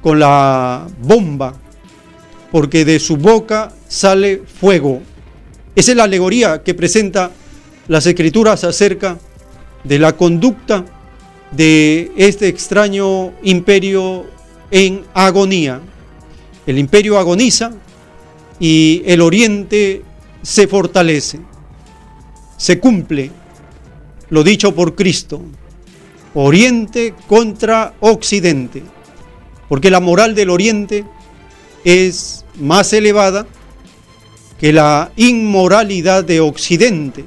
con la bomba, porque de su boca sale fuego. Esa es la alegoría que presenta las escrituras acerca de la conducta de este extraño imperio en agonía. El imperio agoniza y el oriente se fortalece. Se cumple lo dicho por Cristo. Oriente contra Occidente. Porque la moral del Oriente es más elevada que la inmoralidad de Occidente.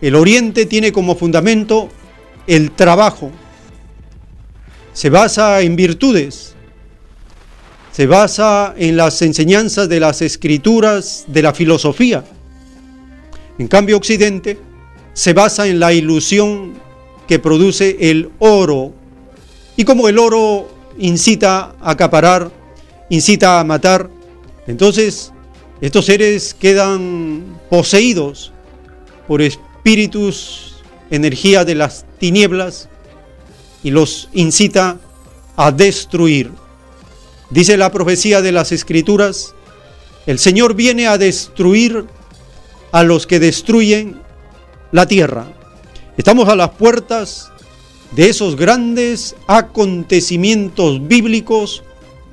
El Oriente tiene como fundamento el trabajo. Se basa en virtudes. Se basa en las enseñanzas de las escrituras, de la filosofía. En cambio, Occidente se basa en la ilusión que produce el oro. Y como el oro incita a acaparar, incita a matar, entonces estos seres quedan poseídos por espíritus, energía de las tinieblas y los incita a destruir. Dice la profecía de las escrituras, el Señor viene a destruir a los que destruyen la tierra. Estamos a las puertas de esos grandes acontecimientos bíblicos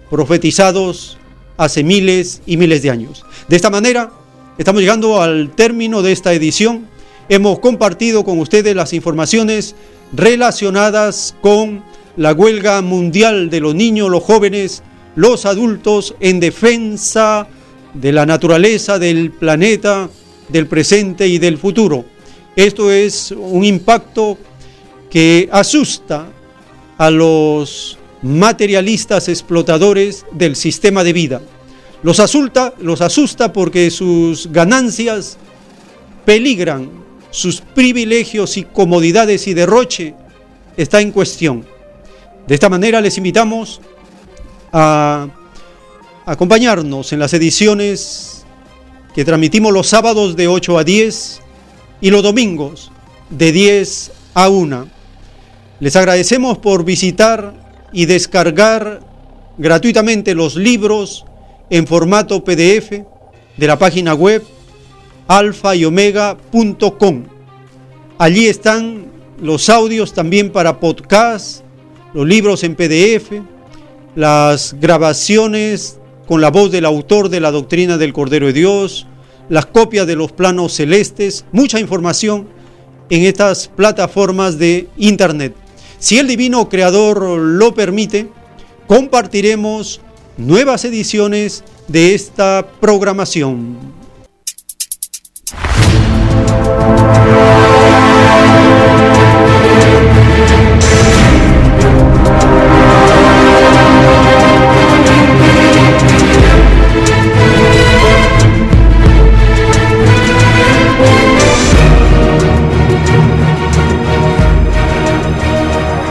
profetizados hace miles y miles de años. De esta manera, estamos llegando al término de esta edición. Hemos compartido con ustedes las informaciones relacionadas con la huelga mundial de los niños, los jóvenes, los adultos en defensa de la naturaleza, del planeta, del presente y del futuro. Esto es un impacto que asusta a los materialistas explotadores del sistema de vida. Los asusta, los asusta porque sus ganancias peligran sus privilegios y comodidades y derroche está en cuestión. De esta manera les invitamos a acompañarnos en las ediciones que transmitimos los sábados de 8 a 10 y los domingos de 10 a 1. Les agradecemos por visitar y descargar gratuitamente los libros en formato PDF de la página web alfa y omega.com. Allí están los audios también para podcast, los libros en PDF, las grabaciones con la voz del autor de la doctrina del Cordero de Dios, las copias de los planos celestes, mucha información en estas plataformas de Internet. Si el Divino Creador lo permite, compartiremos nuevas ediciones de esta programación.